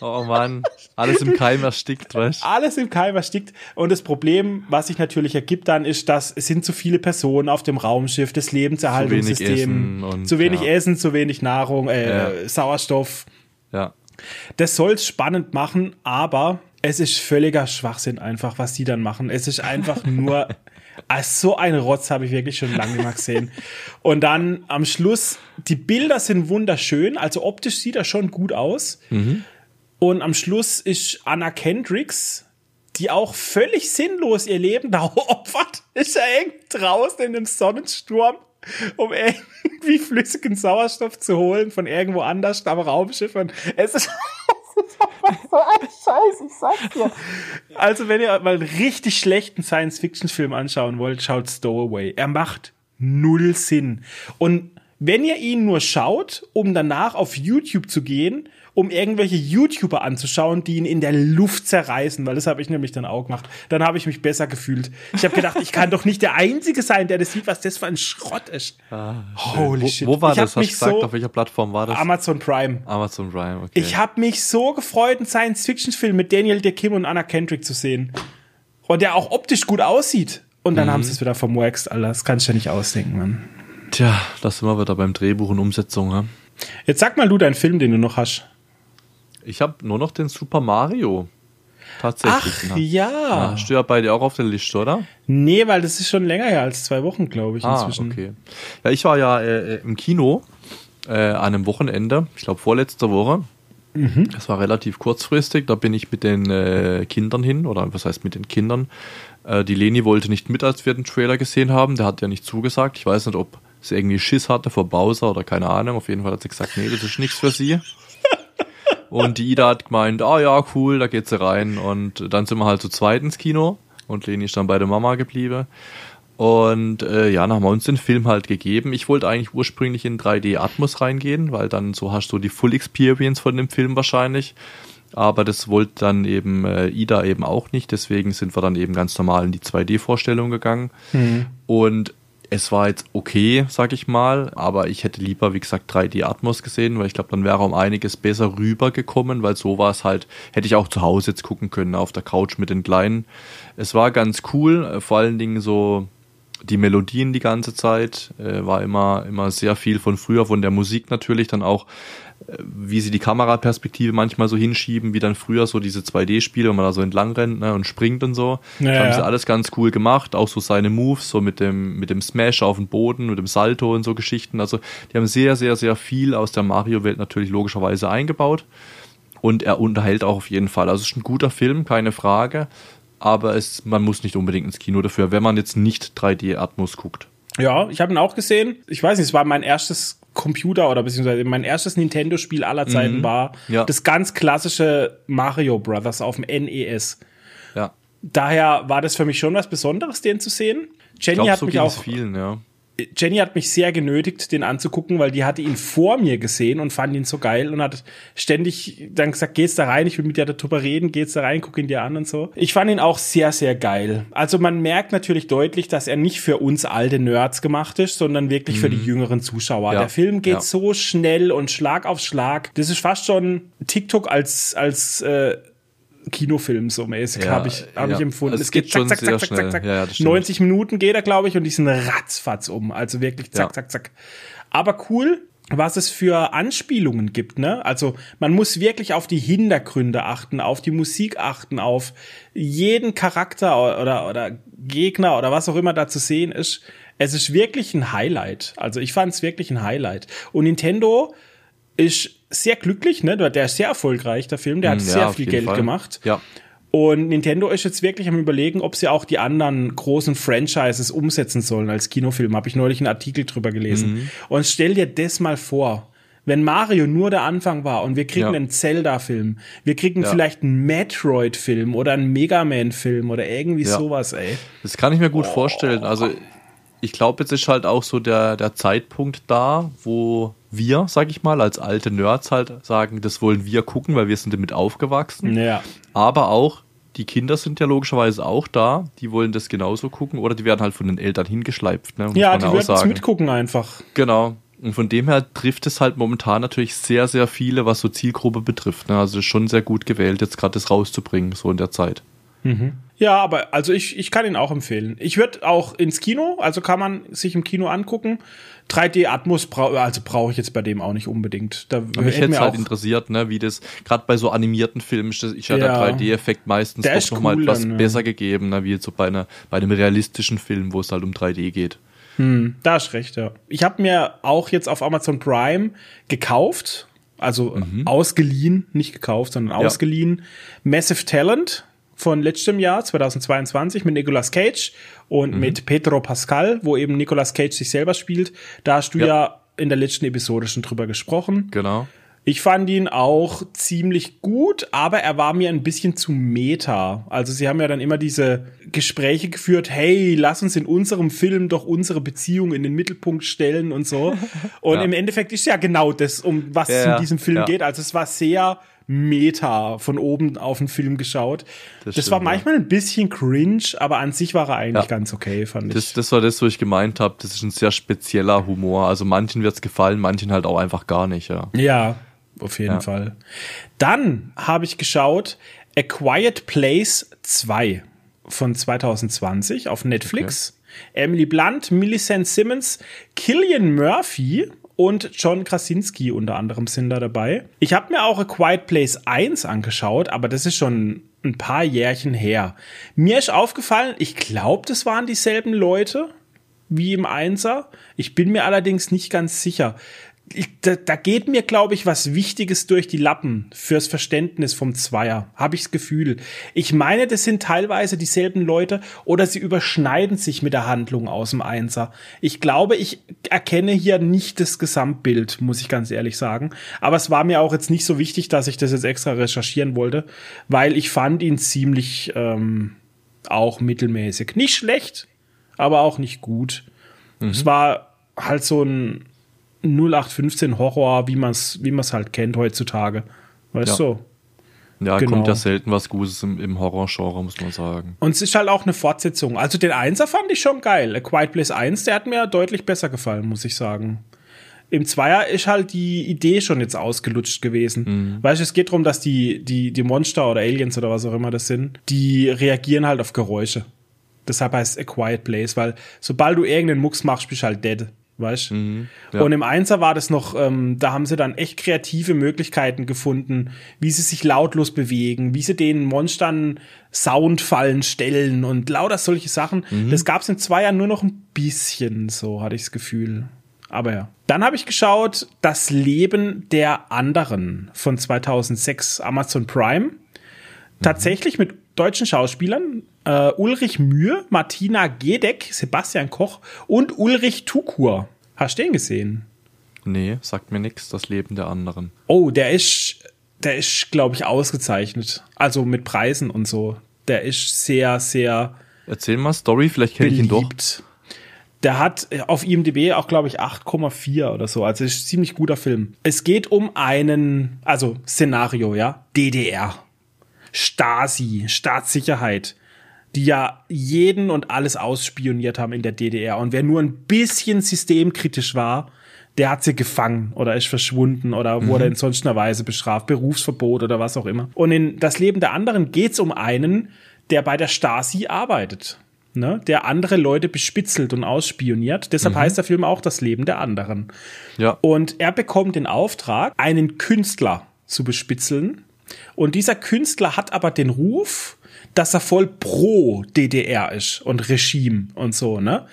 Oh Mann, alles im Keim erstickt, weißt du?
Alles im Keim erstickt. Und das Problem, was sich natürlich ergibt dann, ist, dass es sind zu viele Personen auf dem Raumschiff, das Lebenserhaltungssystem. Zu wenig
ja.
Essen, zu wenig Nahrung, äh,
Ja.
Sauerstoff.
Ja.
Das soll's spannend machen, aber es ist völliger Schwachsinn einfach, was die dann machen. Es ist einfach nur, also so ein Rotz habe ich wirklich schon lange nicht mehr gesehen. Und dann am Schluss, die Bilder sind wunderschön, also optisch sieht er schon gut aus. Und am Schluss ist Anna Kendricks, die auch völlig sinnlos ihr Leben da opfert, ist er eng draußen in einem Sonnensturm, um irgendwie flüssigen Sauerstoff zu holen von irgendwo anders am Raumschiff. Und es ist so ein Scheiß, ich sag's dir. Also, wenn ihr mal einen richtig schlechten Science-Fiction-Film anschauen wollt, schaut Stowaway. Er macht null Sinn. Und wenn ihr ihn nur schaut, um danach auf YouTube zu gehen, um irgendwelche YouTuber anzuschauen, die ihn in der Luft zerreißen, weil das habe ich nämlich dann auch gemacht, dann habe ich mich besser gefühlt. Ich habe gedacht, ich kann doch nicht der Einzige sein, der das sieht, was das für ein Schrott ist. Holy
wo,
shit.
Wo war
ich
das? Hast du
mich
gesagt,
so
auf welcher Plattform war das?
Amazon Prime.
Amazon Prime, okay.
Ich habe mich so gefreut, einen Science-Fiction-Film mit Daniel De Kim und Anna Kendrick zu sehen. Und der auch optisch gut aussieht. Und dann haben sie es wieder vermurkst, Alter. Das kannst du ja nicht ausdenken, Mann.
Tja, das sind wir wieder beim Drehbuch und Umsetzung. Ja?
Jetzt sag mal du deinen Film, den du noch hast.
Ich habe nur noch den Super Mario. Tatsächlich.
Ach ja.
Hast du ja bei dir auch auf der Liste, oder?
Nee, weil das ist schon länger her als zwei Wochen, glaube ich,
Ah,
inzwischen.
okay. Ja, ich war ja äh, im Kino äh, an einem Wochenende, ich glaube vorletzte Woche.
Mhm.
Das war relativ kurzfristig, da bin ich mit den äh, Kindern hin, oder was heißt mit den Kindern? Äh, die Leni wollte nicht mit, als wir den Trailer gesehen haben, der hat ja nicht zugesagt. Ich weiß nicht, ob sie irgendwie Schiss hatte vor Bowser oder keine Ahnung. Auf jeden Fall hat sie gesagt, nee, das ist nichts für sie. Und die Ida hat gemeint, ah ja, cool, da geht sie rein. Und dann sind wir halt zu zweit ins Kino und Leni ist dann bei der Mama geblieben. Und äh, ja, dann haben wir uns den Film halt gegeben. Ich wollte eigentlich ursprünglich in 3D Atmos reingehen, weil dann so hast du die Full Experience von dem Film wahrscheinlich. Aber das wollte dann eben äh, Ida eben auch nicht. Deswegen sind wir dann eben ganz normal in die 2D-Vorstellung gegangen. Und es war jetzt okay, sag ich mal, aber ich hätte lieber, wie gesagt, 3D Atmos gesehen, weil ich glaube, dann wäre um einiges besser rübergekommen, weil so war es halt, hätte ich auch zu Hause jetzt gucken können, auf der Couch mit den Kleinen. Es war ganz cool, äh, vor allen Dingen so die Melodien die ganze Zeit, äh, war immer, immer sehr viel von früher, von der Musik natürlich, dann auch, wie sie die Kameraperspektive manchmal so hinschieben, wie dann früher so diese 2D-Spiele, wenn man da so entlang rennt ne, und springt und so.
Ja,
das haben sie
ja.
alles ganz cool gemacht, auch so seine Moves, so mit dem, mit dem Smash auf den Boden, mit dem Salto und so Geschichten. Also die haben sehr, sehr, sehr viel aus der Mario-Welt natürlich logischerweise eingebaut. Und er unterhält auch auf jeden Fall. Also es ist ein guter Film, keine Frage. Aber es, man muss nicht unbedingt ins Kino dafür, wenn man jetzt nicht 3D-Atmos guckt.
Ja, ich habe ihn auch gesehen. Ich weiß nicht, es war mein erstes Computer oder beziehungsweise mein erstes Nintendo-Spiel aller Zeiten war
Mhm. Ja.
das ganz klassische Mario Brothers auf dem NES.
Ja.
Daher war das für mich schon was Besonderes, den zu sehen. Jenny
glaube,
hat
so
mich auch
vielen, ja.
Jenny hat mich sehr genötigt, den anzugucken, weil die hatte ihn vor mir gesehen und fand ihn so geil und hat ständig dann gesagt, geht's da rein, ich will mit dir darüber reden, geht's da rein, guck ihn dir an und so. Ich fand ihn auch sehr, sehr geil. Also man merkt natürlich deutlich, dass er nicht für uns alte Nerds gemacht ist, sondern wirklich für die jüngeren Zuschauer.
Ja.
Der Film geht
Ja.
so schnell und Schlag auf Schlag. Das ist fast schon TikTok als, als, äh, Kinofilm so mäßig
Ja,
habe ich, hab
ja.
ich empfunden.
Es geht schon sehr schnell. Ja, ja, das stimmt.
90 Minuten geht er, glaube ich, und die sind ratzfatz um. Also wirklich zack,
Ja.
zack, zack. Aber cool, was es für Anspielungen gibt, ne? Also man muss wirklich auf die Hintergründe achten, auf die Musik achten, auf jeden Charakter oder, oder Gegner oder was auch immer da zu sehen ist. Es ist wirklich ein Highlight. Also ich fand es wirklich ein Highlight. Und Nintendo ist sehr glücklich, ne? Der ist sehr erfolgreich, der Film. Der hat
Ja,
sehr viel Geld
Fall.
gemacht.
Ja.
Und Nintendo ist jetzt wirklich am überlegen, ob sie auch die anderen großen Franchises umsetzen sollen als Kinofilm. Habe ich neulich einen Artikel drüber gelesen.
Mhm.
Und stell dir das mal vor. Wenn Mario nur der Anfang war und wir kriegen
Ja.
einen Zelda-Film, wir kriegen
Ja.
vielleicht einen Metroid-Film oder einen Mega Man-Film oder irgendwie
Ja.
sowas, ey.
Das kann ich mir gut vorstellen. Also ich glaube, jetzt ist halt auch so der, der Zeitpunkt da, wo wir, sag ich mal, als alte Nerds halt sagen, das wollen wir gucken, weil wir sind damit aufgewachsen.
Ja.
Aber auch die Kinder sind ja logischerweise auch da, die wollen das genauso gucken oder die werden halt von den Eltern hingeschleift. Ne?
Ja, die werden
sagen.
mitgucken einfach.
Genau. Und von dem her trifft es halt momentan natürlich sehr, sehr viele, was so Zielgruppe betrifft. Ne? Also schon sehr gut gewählt, jetzt gerade das rauszubringen, so in der Zeit.
Ja, aber also ich, ich kann ihn auch empfehlen. Ich würde auch ins Kino, also kann man sich im Kino angucken. 3D Atmos brau also brauche ich jetzt bei dem auch nicht unbedingt. Da
Aber mich
hätte
es halt interessiert, ne, wie das, gerade bei so animierten Filmen ist ja, der
Ja.
3D-Effekt meistens
Der
doch
ist
nochmal
cool
etwas
dann, ja.
besser gegeben, ne, wie jetzt so bei, einer, bei einem realistischen Film, wo es halt um 3D geht.
Da hast recht, ja. Ich habe mir auch jetzt auf Amazon Prime gekauft, also ausgeliehen, nicht gekauft, sondern
Ja.
ausgeliehen, Massive Talent von letztem Jahr, 2022, mit Nicolas Cage und mit Pedro Pascal, wo eben Nicolas Cage sich selber spielt. Da hast du ja,
Ja.
in der letzten Episode schon drüber gesprochen.
Genau.
Ich fand ihn auch ziemlich gut, aber er war mir ein bisschen zu meta. Also sie haben ja dann immer diese Gespräche geführt, hey, lass uns in unserem Film doch unsere Beziehung in den Mittelpunkt stellen und so. Und
Ja.
im Endeffekt ist ja genau das, um was es
Ja,
in diesem Film
ja.
geht. Also es war sehr meta von oben auf den Film geschaut. Das,
Das
war
stimmt, ja.
manchmal ein bisschen cringe, aber an sich war er eigentlich
Ja.
ganz okay, fand ich.
Das, war das, wo ich gemeint habe, das ist ein sehr spezieller Humor. Also manchen wird's gefallen, manchen halt auch einfach gar nicht, ja.
Ja, auf jeden
Ja.
Fall. Dann habe ich geschaut A Quiet Place 2 von 2020 auf Netflix. Emily Blunt, Millicent Simmons, Killian Murphy und John Krasinski unter anderem sind da dabei. Ich habe mir auch A Quiet Place 1 angeschaut, aber das ist schon ein paar Jährchen her. Mir ist aufgefallen, ich glaube, das waren dieselben Leute wie im Einser. Ich bin mir allerdings nicht ganz sicher. Ich, da, da geht mir, glaube ich, was Wichtiges durch die Lappen fürs Verständnis vom Zweier. Habe ich das Gefühl. Ich meine, das sind teilweise dieselben Leute oder sie überschneiden sich mit der Handlung aus dem Einser. Ich glaube, ich erkenne hier nicht das Gesamtbild, muss ich ganz ehrlich sagen. Aber es war mir auch jetzt nicht so wichtig, dass ich das jetzt extra recherchieren wollte, weil ich fand ihn ziemlich ähm, auch mittelmäßig. Nicht schlecht, aber auch nicht gut. Es war halt so ein 0815 Horror, wie man es wie man's halt kennt heutzutage. Weißt
Ja.
du?
Ja,
Genau.
kommt ja selten was Gutes im, im Horrorgenre, muss man sagen.
Und es ist halt auch eine Fortsetzung. Also den Einser fand ich schon geil. A Quiet Place 1, der hat mir deutlich besser gefallen, muss ich sagen. Im Zweier ist halt die Idee schon jetzt ausgelutscht gewesen. Weißt du, es geht darum, dass die, die, die Monster oder Aliens oder was auch immer das sind, die reagieren halt auf Geräusche. Deshalb heißt es A Quiet Place, weil sobald du irgendeinen Mucks machst, bist du halt dead. Weißt du?
ja.
Und im Einser war das noch, ähm, da haben sie dann echt kreative Möglichkeiten gefunden, wie sie sich lautlos bewegen, wie sie den Monstern Soundfallen stellen und lauter solche Sachen. Das gab es im Zweier nur noch ein bisschen, so hatte ich das Gefühl. Aber ja. Dann habe ich geschaut, Das Leben der anderen von 2006 Amazon Prime. Tatsächlich mit deutschen Schauspielern. Äh, Ulrich Mühe, Martina Gedeck, Sebastian Koch und Ulrich Tukur. Hast du den gesehen?
Nee, sagt mir nichts, das Leben der anderen.
Oh, der ist, der ist, glaube ich, ausgezeichnet. Also mit Preisen und so. Der ist sehr, sehr
Erzähl mal Story, vielleicht kenne ich ihn doch.
Der hat auf IMDb auch, glaube ich, 8,4 oder so. Also ist ein ziemlich guter Film. Es geht um einen, also Szenario, ja, DDR. Stasi, Staatssicherheit, die ja jeden und alles ausspioniert haben in der DDR. Und wer nur ein bisschen systemkritisch war, der hat sie gefangen oder ist verschwunden oder wurde in sonst einer Weise bestraft, Berufsverbot oder was auch immer. Und in das Leben der anderen geht's um einen, der bei der Stasi arbeitet. Ne, der andere Leute bespitzelt und ausspioniert. Deshalb heißt der Film auch das Leben der anderen.
Ja.
Und er bekommt den Auftrag, einen Künstler zu bespitzeln. Und dieser Künstler hat aber den Ruf, dass er voll pro DDR ist und Regime und so, ne?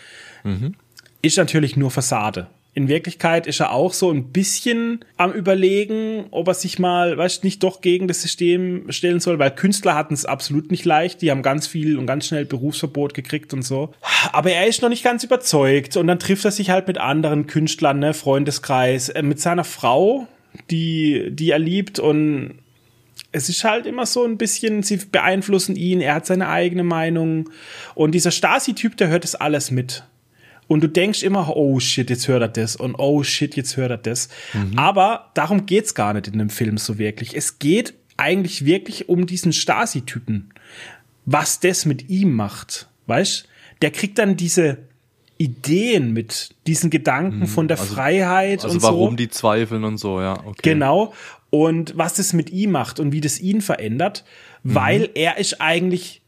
Ist natürlich nur Fassade. In Wirklichkeit ist er auch so ein bisschen am überlegen, ob er sich mal, weißt nicht doch gegen das System stellen soll, weil Künstler hatten es absolut nicht leicht. Die haben ganz viel und ganz schnell Berufsverbot gekriegt und so. Aber er ist noch nicht ganz überzeugt und dann trifft er sich halt mit anderen Künstlern, ne, Freundeskreis, äh, mit seiner Frau, die, die er liebt und es ist halt immer so ein bisschen, sie beeinflussen ihn, er hat seine eigene Meinung und dieser Stasi-Typ, der hört das alles mit. Und du denkst immer, oh shit, jetzt hört er das und oh shit, jetzt hört er das. Aber darum geht's gar nicht in dem Film so wirklich. Es geht eigentlich wirklich um diesen Stasi-Typen. Was das mit ihm macht. Weißt? Der kriegt dann diese Ideen, mit diesen Gedanken von der Freiheit
Also
und
warum
so.
die zweifeln und so, ja. Okay.
Genau. Und was das mit ihm macht und wie das ihn verändert,
Mhm.
weil er ist eigentlich,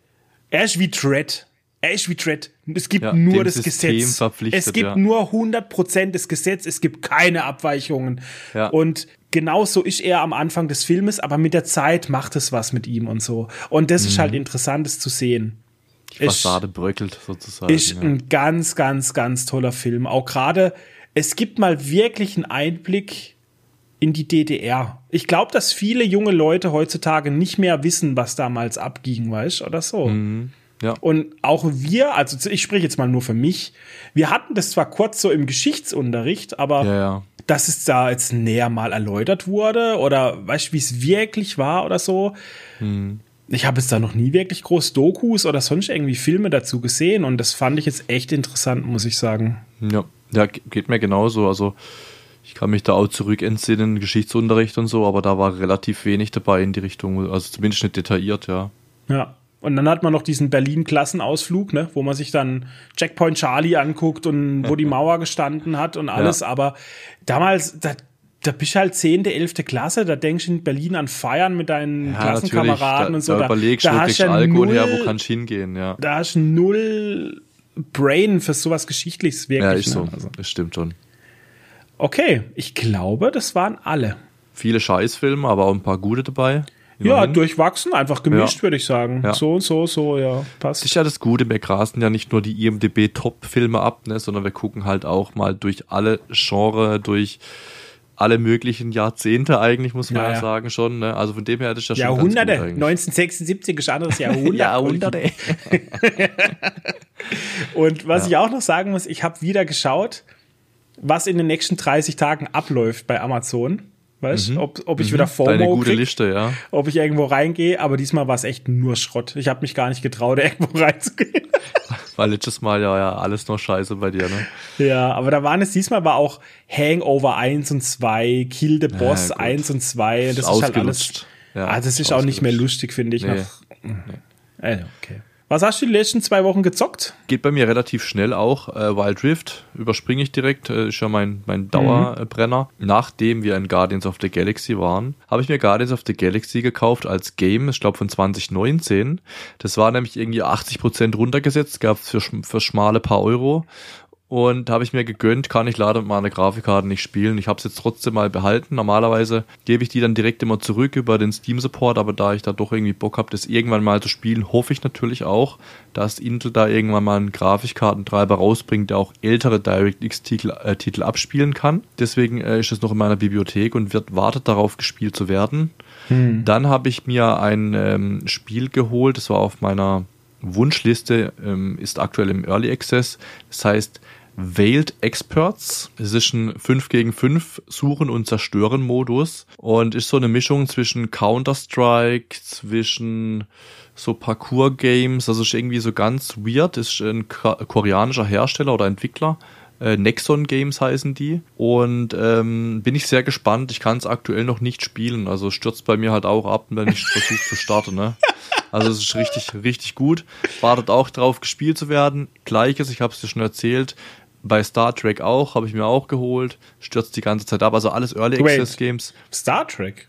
er ist wie Dredd. Er ist wie Dredd. Es gibt
Ja,
nur das
System
Gesetz. Es gibt
ja.
nur 100% des Gesetz. Es gibt keine Abweichungen.
Ja.
Und genauso ist er am Anfang des Filmes, aber mit der Zeit macht es was mit ihm und so. Und das ist halt interessant, das zu sehen.
Die Fassade bröckelt sozusagen.
Ist
ja.
ein ganz, ganz, ganz toller Film. Auch gerade, es gibt mal wirklich einen Einblick in die DDR. Ich glaube, dass viele junge Leute heutzutage nicht mehr wissen, was damals abging, weißt oder so.
Mhm. ja.
Und auch wir, also ich spreche jetzt mal nur für mich, wir hatten das zwar kurz so im Geschichtsunterricht, aber
ja, ja.
dass es da jetzt näher mal erläutert wurde oder weißt du, wie es wirklich war oder so.
Hm.
Ich habe jetzt da noch nie wirklich groß Dokus oder sonst irgendwie Filme dazu gesehen und das fand ich jetzt echt interessant, muss ich sagen.
Ja, ja, ge- geht mir genauso. Also ich kann mich da auch zurück entsinnen, Geschichtsunterricht und so, aber da war relativ wenig dabei in die Richtung, also zumindest nicht detailliert, ja.
Ja. Und dann hat man noch diesen Berlin-Klassenausflug, ne, wo man sich dann Checkpoint Charlie anguckt und wo die Mauer gestanden hat und alles.
Ja.
Aber damals, da, da bist du halt 10., 11. Klasse, da denkst du in Berlin an Feiern mit deinen Klassenkameraden
da,
und so.
Da, überlegst du, wo
hast du ja
Alkohol
null,
her, wo kannst du hingehen, ja.
Da hast du null Brain für sowas Geschichtliches wirklich.
Ja, ist
ne?
so.
Also,
Das stimmt schon.
Okay, ich glaube, das waren alle.
Viele Scheißfilme, aber auch ein paar gute dabei.
Ja,
Immerhin.
durchwachsen, einfach gemischt,
Ja.
würde ich sagen.
Ja.
So, so, so, ja,
Das
passt.
ist ja das Gute, wir grasen ja nicht nur die IMDB-Top-Filme ab, ne, sondern wir gucken halt auch mal durch alle Genre, durch alle möglichen Jahrzehnte eigentlich, muss man
Ja,
ja,
ja.
sagen schon. Ne? Also von dem her ist das schon
Jahrhunderte.
ganz gut eigentlich.
1976 ist ein anderes Jahrhundert.
Jahrhunderte.
Und was ich auch noch sagen muss, ich habe wieder geschaut, was in den nächsten 30 Tagen abläuft bei Amazon. Weißt du, ob, ob ich wieder FOMO
Mhm. Deine gute
krieg,
Liste, ja.
ob ich irgendwo reingehe, aber diesmal war es echt nur Schrott. Ich habe mich gar nicht getraut, irgendwo reinzugehen.
War letztes Mal ja, ja alles noch scheiße bei dir, ne?
ja, aber da waren es diesmal war auch Hangover 1 und 2, Kill the Boss
gut.
1 und 2. Das ist,
Ist
halt alles.
Ja,
ah, das ist
ist
auch nicht mehr lustig, finde ich.
Nee.
Nach, äh, okay. Was hast du die letzten zwei Wochen gezockt?
Geht bei mir relativ schnell auch. Äh, Wild Rift überspringe ich direkt, äh, ist ja mein, mein Dauerbrenner. Nachdem wir in Guardians of the Galaxy waren, habe ich mir Guardians of the Galaxy gekauft als Game, ich glaube von 2019. Das war nämlich irgendwie 80% runtergesetzt, gab es für, für schmale paar Euro. Und habe ich mir gegönnt, kann ich leider mit meiner Grafikkarte nicht spielen. Ich habe es jetzt trotzdem mal behalten. Normalerweise gebe ich die dann direkt immer zurück über den Steam Support, aber da ich da doch irgendwie Bock habe, das irgendwann mal zu spielen, hoffe ich natürlich auch, dass Intel da irgendwann mal einen Grafikkartentreiber rausbringt, der auch ältere DirectX-Titel äh, Titel abspielen kann. Deswegen äh, ist es noch in meiner Bibliothek und wird wartet darauf, gespielt zu werden. Dann habe ich mir ein ähm, Spiel geholt, das war auf meiner Wunschliste, ähm, ist aktuell im Early Access. Das heißt Veiled Experts. Es ist ein 5 gegen 5 Suchen und Zerstören Modus und ist so eine Mischung zwischen Counter-Strike, zwischen so Parkour-Games, also ist irgendwie so ganz weird, ist ein koreanischer Hersteller oder Entwickler. Äh, Nexon Games heißen die. Und ähm, bin ich sehr gespannt. Ich kann es aktuell noch nicht spielen. Also stürzt bei mir halt auch ab, wenn ich versuche zu starten. Ne? Also es ist richtig, richtig gut. Wartet auch drauf, gespielt zu werden. Gleiches, ich habe es dir schon erzählt. Bei Star Trek auch, habe ich mir auch geholt. Stürzt die ganze Zeit ab. Also alles Early
Wait.
Access Games.
Star Trek.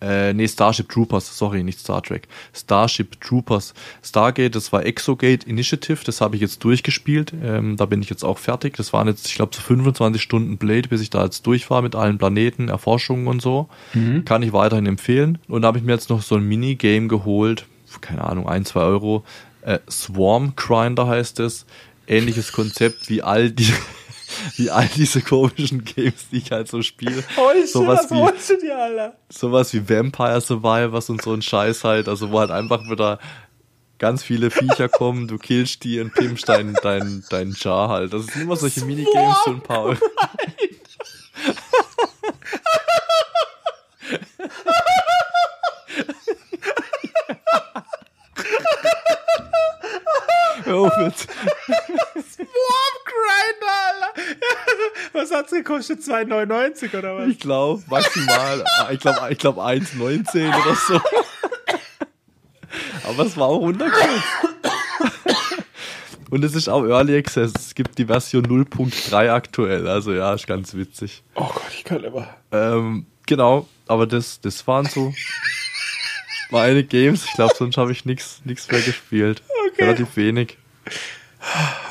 Äh, nee, Starship Troopers, sorry, nicht Star Trek. Starship Troopers. Stargate, das war Exogate Initiative, das habe ich jetzt durchgespielt. Ähm, da bin ich jetzt auch fertig. Das waren jetzt, ich glaube, so 25 Stunden Blade, bis ich da jetzt durch war mit allen Planeten, Erforschungen und so. Kann ich weiterhin empfehlen. Und da habe ich mir jetzt noch so ein Minigame geholt, keine Ahnung, ein, zwei Euro. Äh, Swarm Grinder heißt es. Ähnliches Konzept wie all die. Wie all diese komischen Games, die ich halt so spiele. Sowas wie,
holst du dir, Alter?
sowas wie Vampire Survivors und so ein Scheiß halt, also wo halt einfach wieder ganz viele Viecher kommen, du killst die und pimpst dein, dein, dein Jar halt. Das sind immer solche Minigames für ein paar. Hör auf jetzt.
Was hat's gekostet? 2,99 oder was?
Ich glaube, maximal, ich glaube, ich glaube 1,19 oder so. Aber es war auch 100 Kills. Und es ist auch Early Access. Es gibt die Version 0.3 aktuell. Also ja, ist ganz witzig.
Oh Gott, ich kann immer.
Ähm, genau, aber das, das waren so meine Games. Ich glaube, sonst habe ich nichts mehr gespielt.
Okay.
Relativ wenig.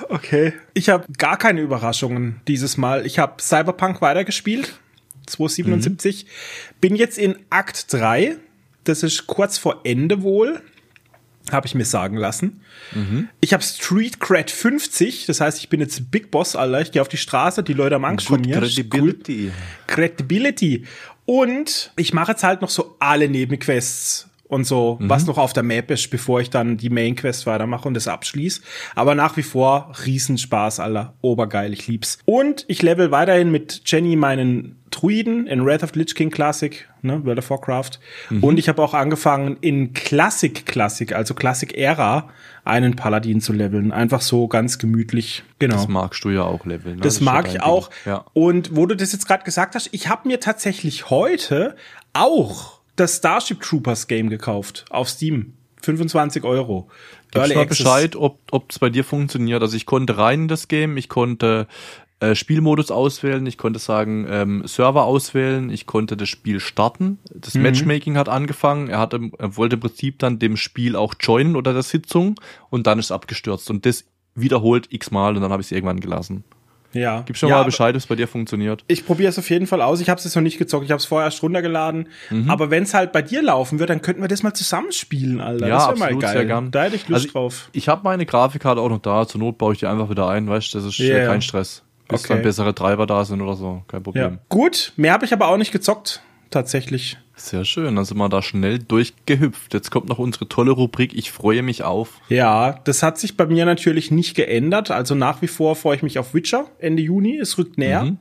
Okay. Ich habe gar keine Überraschungen dieses Mal. Ich habe Cyberpunk weitergespielt. 277. Mhm. Bin jetzt in Akt 3. Das ist kurz vor Ende wohl. Habe ich mir sagen lassen. Mhm. Ich habe Street Cred 50, das heißt, ich bin jetzt Big Boss, Alter. Ich gehe auf die Straße, die Leute haben Angst vor mir.
Credibility.
Cool. Credibility. Und ich mache jetzt halt noch so alle Nebenquests und so, mhm. was noch auf der Map ist, bevor ich dann die Main Quest weitermache und das abschließe. Aber nach wie vor Riesenspaß, Alter. Obergeil, ich lieb's. Und ich level weiterhin mit Jenny meinen Druiden in Wrath of Lich King Classic, ne, World of Warcraft. Mhm. Und ich habe auch angefangen in Classic Classic, also Classic Ära, einen Paladin zu leveln. Einfach so ganz gemütlich. Genau.
Das magst du ja auch leveln. Ne?
Das, das mag ich auch. Ja. Und wo du das jetzt gerade gesagt hast, ich habe mir tatsächlich heute auch das Starship Troopers Game gekauft auf Steam. 25 Euro.
Gib mal Bescheid, ob es bei dir funktioniert. Also ich konnte rein in das Game, ich konnte äh, Spielmodus auswählen, ich konnte sagen ähm, Server auswählen, ich konnte das Spiel starten. Das mhm. Matchmaking hat angefangen. Er, hatte, er wollte im Prinzip dann dem Spiel auch joinen oder der Sitzung und dann ist es abgestürzt. Und das wiederholt x-mal und dann habe ich es irgendwann gelassen.
Ja.
Gib schon
ja,
mal Bescheid, ob es bei dir funktioniert.
Ich probiere es auf jeden Fall aus. Ich habe es noch nicht gezockt. Ich habe es vorher erst runtergeladen. Mhm. Aber wenn es halt bei dir laufen wird, dann könnten wir das mal zusammenspielen, Alter.
Ja,
das
wäre mal geil. Sehr gern.
Da hätte ich Lust also drauf.
Ich, ich habe meine Grafikkarte auch noch da. Zur Not baue ich die einfach wieder ein. Weißt du, das ist yeah. kein Stress. Bis okay. dann bessere Treiber da sind oder so. Kein Problem. Ja.
Gut, mehr habe ich aber auch nicht gezockt. Tatsächlich.
Sehr schön, dann sind wir da schnell durchgehüpft. Jetzt kommt noch unsere tolle Rubrik Ich freue mich auf.
Ja, das hat sich bei mir natürlich nicht geändert. Also nach wie vor freue ich mich auf Witcher Ende Juni. Es rückt näher. Mhm.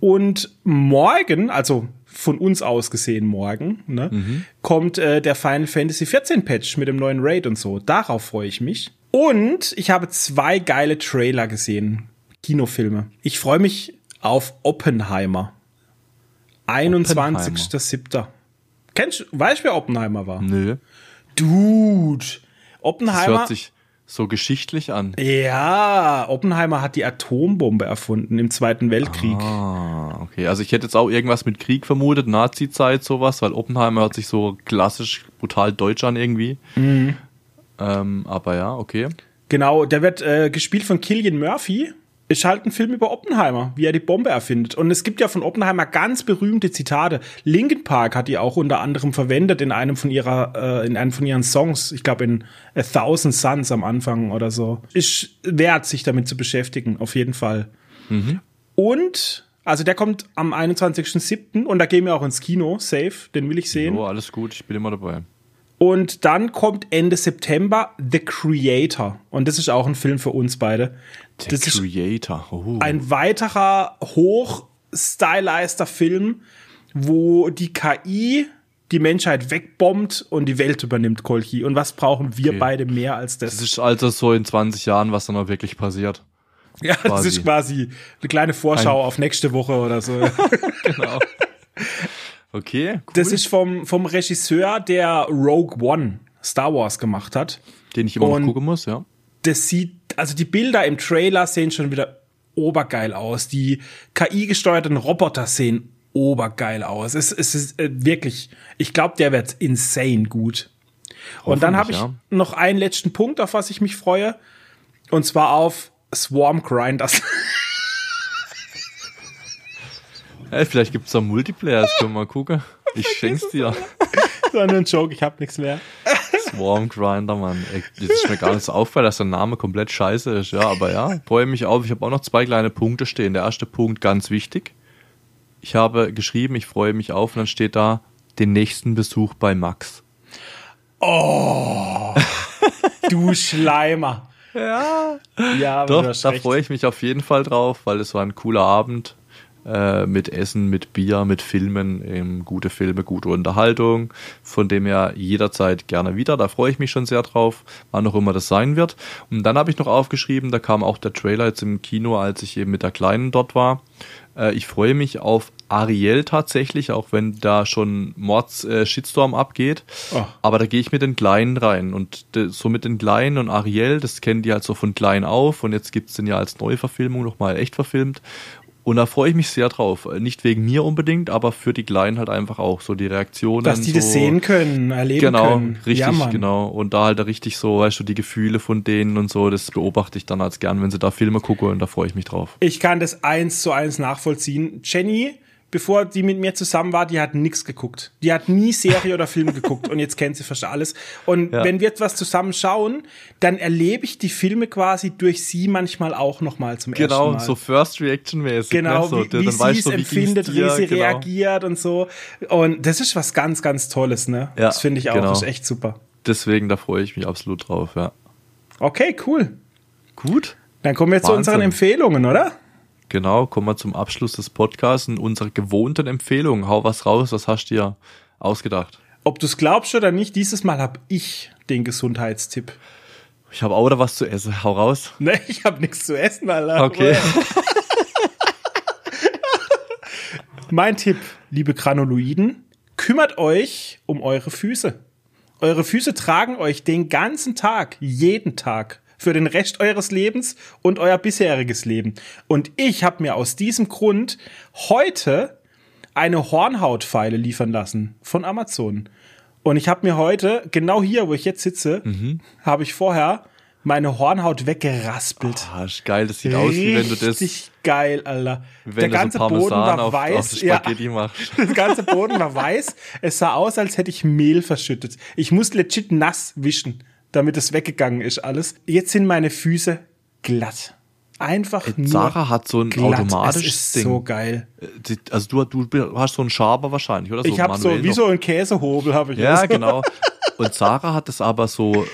Und morgen, also von uns aus gesehen morgen, ne, mhm. kommt äh, der Final Fantasy 14 Patch mit dem neuen Raid und so. Darauf freue ich mich. Und ich habe zwei geile Trailer gesehen. Kinofilme. Ich freue mich auf Oppenheimer. 21.07. Kennst du, weißt du, wer Oppenheimer war?
Nö.
Dude. Oppenheimer. Das
hört sich so geschichtlich an.
Ja, Oppenheimer hat die Atombombe erfunden im Zweiten Weltkrieg.
Ah, okay. Also ich hätte jetzt auch irgendwas mit Krieg vermutet, Nazi-Zeit, sowas, weil Oppenheimer hört sich so klassisch brutal deutsch an irgendwie. Mhm. Ähm, aber ja, okay.
Genau, der wird äh, gespielt von Killian Murphy ist halt ein Film über Oppenheimer, wie er die Bombe erfindet. Und es gibt ja von Oppenheimer ganz berühmte Zitate. Linkin Park hat die auch unter anderem verwendet in einem von ihrer, äh, in einem von ihren Songs. Ich glaube in A Thousand Suns am Anfang oder so. Ist wert, sich damit zu beschäftigen, auf jeden Fall. Mhm. Und also der kommt am 21.07. und da gehen wir auch ins Kino, safe, den will ich sehen.
Oh, alles gut, ich bin immer dabei.
Und dann kommt Ende September The Creator. Und das ist auch ein Film für uns beide.
The das Creator.
Oh. Ein weiterer hochstylister Film, wo die KI die Menschheit wegbombt und die Welt übernimmt, Kolchi. Und was brauchen wir okay. beide mehr als das?
Das ist also so in 20 Jahren, was dann auch wirklich passiert.
Ja, quasi. das ist quasi eine kleine Vorschau ein auf nächste Woche oder so.
genau. Okay, cool.
Das ist vom, vom Regisseur, der Rogue One Star Wars gemacht hat.
Den ich immer und noch gucken muss, ja.
Das sieht, also die Bilder im Trailer sehen schon wieder obergeil aus. Die KI-gesteuerten Roboter sehen obergeil aus. Es, es ist äh, wirklich, ich glaube, der wird insane gut. Und dann habe ich ja. noch einen letzten Punkt, auf was ich mich freue. Und zwar auf Swarm Grinders.
Hey, vielleicht gibt's da Multiplayer, das können wir mal gucken. Ich schenk's dir.
Nur ein Joke, ich hab nichts mehr.
Swarm Grinder, Mann. Ey, das ist mir gar nicht so auffällt, dass der Name komplett scheiße ist. Ja, aber ja, freue mich auf. Ich habe auch noch zwei kleine Punkte stehen. Der erste Punkt, ganz wichtig. Ich habe geschrieben, ich freue mich auf und dann steht da, den nächsten Besuch bei Max.
Oh, du Schleimer.
Ja. Ja, Doch, da freue ich mich auf jeden Fall drauf, weil es war ein cooler Abend äh, mit Essen, mit Bier, mit Filmen, eben gute Filme, gute Unterhaltung, von dem her jederzeit gerne wieder. Da freue ich mich schon sehr drauf, wann auch immer das sein wird. Und dann habe ich noch aufgeschrieben, da kam auch der Trailer jetzt im Kino, als ich eben mit der Kleinen dort war. Äh, ich freue mich auf Ariel tatsächlich, auch wenn da schon Mords äh, Shitstorm abgeht.
Oh.
Aber da gehe ich mit den Kleinen rein. Und so mit den Kleinen und Ariel, das kennen die halt so von klein auf. Und jetzt gibt's den ja als Neuverfilmung nochmal echt verfilmt. Und da freue ich mich sehr drauf. Nicht wegen mir unbedingt, aber für die Kleinen halt einfach auch. So die Reaktionen.
Dass die
so,
das sehen können, erleben
Genau,
können.
richtig,
ja,
genau. Und da halt richtig so, weißt du, die Gefühle von denen und so, das beobachte ich dann als gern, wenn sie da Filme gucken und da freue ich mich drauf.
Ich kann das eins zu eins nachvollziehen. Jenny, bevor die mit mir zusammen war, die hat nix geguckt. Die hat nie Serie oder Film geguckt und jetzt kennt sie fast alles. Und
Ja.
wenn wir etwas zusammen schauen, dann erlebe ich die Filme quasi durch sie manchmal auch nochmal zum ersten
Genau,
Mal.
so First Reaction mäßig.
Genau,
ne? so,
wie, wie sie es
ging's
empfindet,
dir,
wie sie
genau.
reagiert und so. Und das ist was ganz, ganz Tolles, ne?
Ja,
das finde ich auch,
genau.
das ist echt super.
Deswegen, da freue ich mich absolut drauf, ja.
Okay, cool.
Gut.
Dann kommen wir zu
Wahnsinn.
unseren Empfehlungen, oder?
Genau, kommen wir zum Abschluss des Podcasts und unserer gewohnten Empfehlung. Hau was raus, was hast du dir ausgedacht?
Ob du es glaubst oder nicht, dieses Mal habe ich den Gesundheitstipp.
Ich habe auch da was zu essen. Hau raus.
Ne, ich habe nichts zu essen, Alter.
Okay.
Mein Tipp, liebe Granuloiden, kümmert euch um eure Füße. Eure Füße tragen euch den ganzen Tag, jeden Tag, für den Rest eures Lebens und euer bisheriges Leben. Und ich habe mir aus diesem Grund heute eine Hornhautpfeile liefern lassen von Amazon. Und ich habe mir heute, genau hier, wo ich jetzt sitze, habe ich vorher meine Hornhaut weggeraspelt.
Ah, ist geil, das sieht aus, wie wenn du das,
Richtig geil, Alter.
wenn
Der
du so
ganze Boden war
auf,
weiß.
auf
ja, der ganze Boden war weiß. Es sah aus, als hätte ich Mehl verschüttet. Ich muss legit nass wischen, damit es weggegangen ist alles. Jetzt sind meine Füße glatt. Einfach nur
Sarah hat so ein
glatt.
automatisches
es ist
Ding.
so geil.
Äh, Also du, du hast so einen Schaber wahrscheinlich, oder? So
ich habe so, wie
noch.
so ein Käsehobel habe ich.
Ja,
also.
genau. Und Sarah hat es aber so,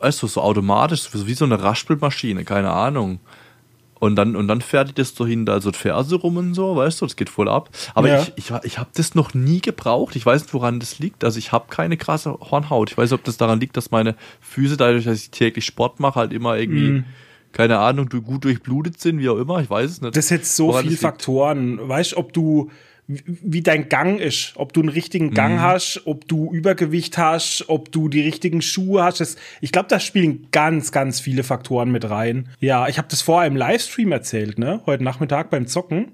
weißt du, so automatisch, so wie so eine Raspelmaschine, keine Ahnung. Und dann, und dann fährt die das so hinter also die Ferse rum und so, weißt du, das geht voll ab. Aber
Ja.
ich, ich, ich habe das noch nie gebraucht. Ich weiß nicht, woran das liegt. Also ich habe keine krasse Hornhaut. Ich weiß nicht, ob das daran liegt, dass meine Füße, dadurch, dass ich täglich Sport mache, halt immer irgendwie,
Mhm.
keine Ahnung, gut durchblutet sind, wie auch immer. Ich weiß es nicht.
Das jetzt so viele. Faktoren. Weißt du, ob du, wie- dein Gang ist, ob du einen richtigen Gang
Mhm.
hast, ob du Übergewicht hast, ob du die richtigen Schuhe hast. Das, ich glaube, da spielen ganz, ganz viele Faktoren mit rein. Ja, ich habe das vorher im Livestream erzählt, ne? Heute Nachmittag beim Zocken.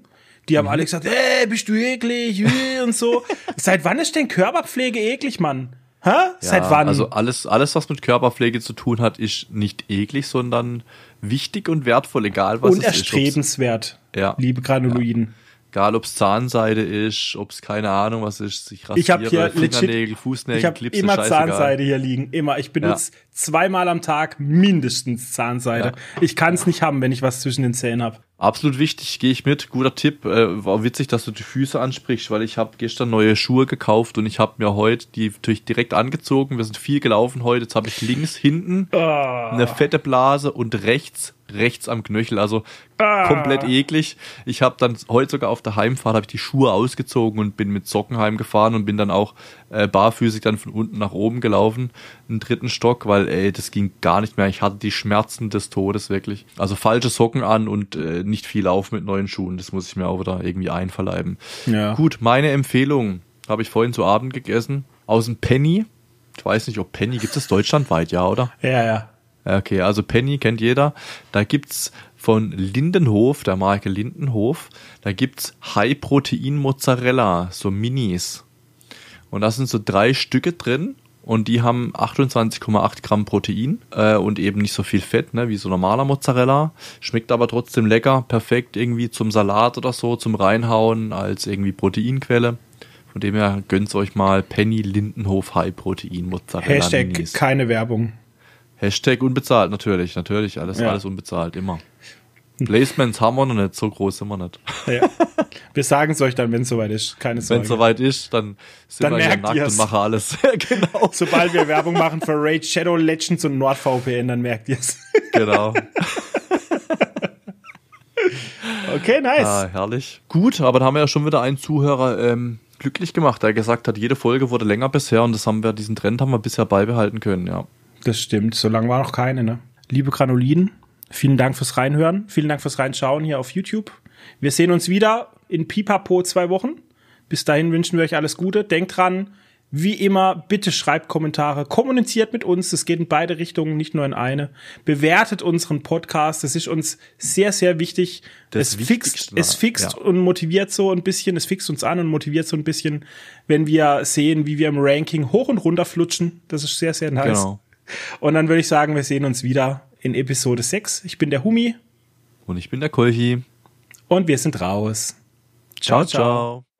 Die
Mhm.
haben alle gesagt, ey, bist du eklig äh, und so. Seit wann ist denn Körperpflege eklig, Mann? Hä? Seit
Ja,
wann?
Also alles, alles, was mit Körperpflege zu tun hat, ist nicht eklig, sondern wichtig und wertvoll, egal was
und
es ist. Ob's-
erstrebenswert,
Ja.
liebe Granuloiden.
Egal, ob es Zahnseide ist, ob es keine Ahnung was ist, sich rasiere,
Ich habe hier
Fingernägel,
legit,
Fußnägel,
ich habe
Clips,
immer. Zahnseide hier liegen, immer. Ich benutze zweimal am Tag mindestens Zahnseide. Ich kann es nicht haben, wenn ich was zwischen den Zähnen habe.
Absolut wichtig, gehe ich mit. Guter Tipp. Äh, war witzig, dass du die Füße ansprichst, weil ich habe gestern neue Schuhe gekauft und ich habe mir heute die natürlich direkt angezogen. Wir sind viel gelaufen heute. Jetzt habe ich links hinten
Ah.
eine fette Blase und rechts rechts am Knöchel. Also
Ah.
komplett eklig. Ich habe dann heute sogar auf der Heimfahrt habe ich die Schuhe ausgezogen und bin mit Socken heimgefahren und bin dann auch äh, barfüßig dann von unten nach oben gelaufen, einen dritten Stock, weil ey, das ging gar nicht mehr. Ich hatte die Schmerzen des Todes wirklich. Also falsche Socken an und äh, nicht viel auf mit neuen Schuhen. Das muss ich mir auch wieder irgendwie einverleiben.
Ja.
Gut, meine Empfehlung habe ich vorhin zu Abend gegessen aus dem Penny. Ich weiß nicht, ob Penny gibt es deutschlandweit, ja, oder?
Ja, ja.
Okay, also Penny kennt jeder. Da gibt's von Lindenhof, der Marke Lindenhof, da gibt's High-Protein-Mozzarella, so Minis. Und da sind so drei Stücke drin und die haben 28,8 Gramm Protein äh, und eben nicht so viel Fett, ne, wie so normaler Mozzarella. Schmeckt aber trotzdem lecker, perfekt irgendwie zum Salat oder so, zum Reinhauen als irgendwie Proteinquelle. Von dem her gönnt's euch mal Penny Lindenhof High Protein Mozzarella
Hashtag
Minis.
keine Werbung.
Hashtag unbezahlt, natürlich, natürlich, alles,
Ja.
alles unbezahlt, immer. Placements haben wir noch nicht, so groß sind wir nicht.
Ja. Wir sagen es euch dann, wenn es soweit ist. Keine
Wenn
Sorge.
es soweit ist, dann sind
Dann
wir
merkt
nackt
ihr's.
und machen alles. genau,
Sobald wir Werbung machen für Raid Shadow Legends und NordVPN, dann merkt ihr es.
genau.
Okay, nice.
Ah, herrlich. Gut, aber da haben wir ja schon wieder einen Zuhörer ähm, glücklich gemacht, der gesagt hat, jede Folge wurde länger bisher und das haben wir, diesen Trend haben wir bisher beibehalten können, ja.
Das stimmt, so lange war noch keine, ne? Liebe Granulinen, vielen Dank fürs Reinhören, vielen Dank fürs Reinschauen hier auf YouTube. Wir sehen uns wieder in Pipapo zwei Wochen. Bis dahin wünschen wir euch alles Gute. Denkt dran, wie immer, bitte schreibt Kommentare, kommuniziert mit uns. Das geht in beide Richtungen, nicht nur in eine. Bewertet unseren Podcast. Das ist uns sehr, sehr wichtig.
Das
es fixt, es fixt
ja.
und motiviert so ein bisschen. Es fixt uns an und motiviert so ein bisschen, wenn wir sehen, wie wir im Ranking hoch und runter flutschen. Das ist sehr, sehr nice.
Genau.
Und dann würde ich sagen, wir sehen uns wieder in Episode 6. Ich bin der Humi
Und ich bin der Kolchi.
und wir sind raus.
ciao. ciao.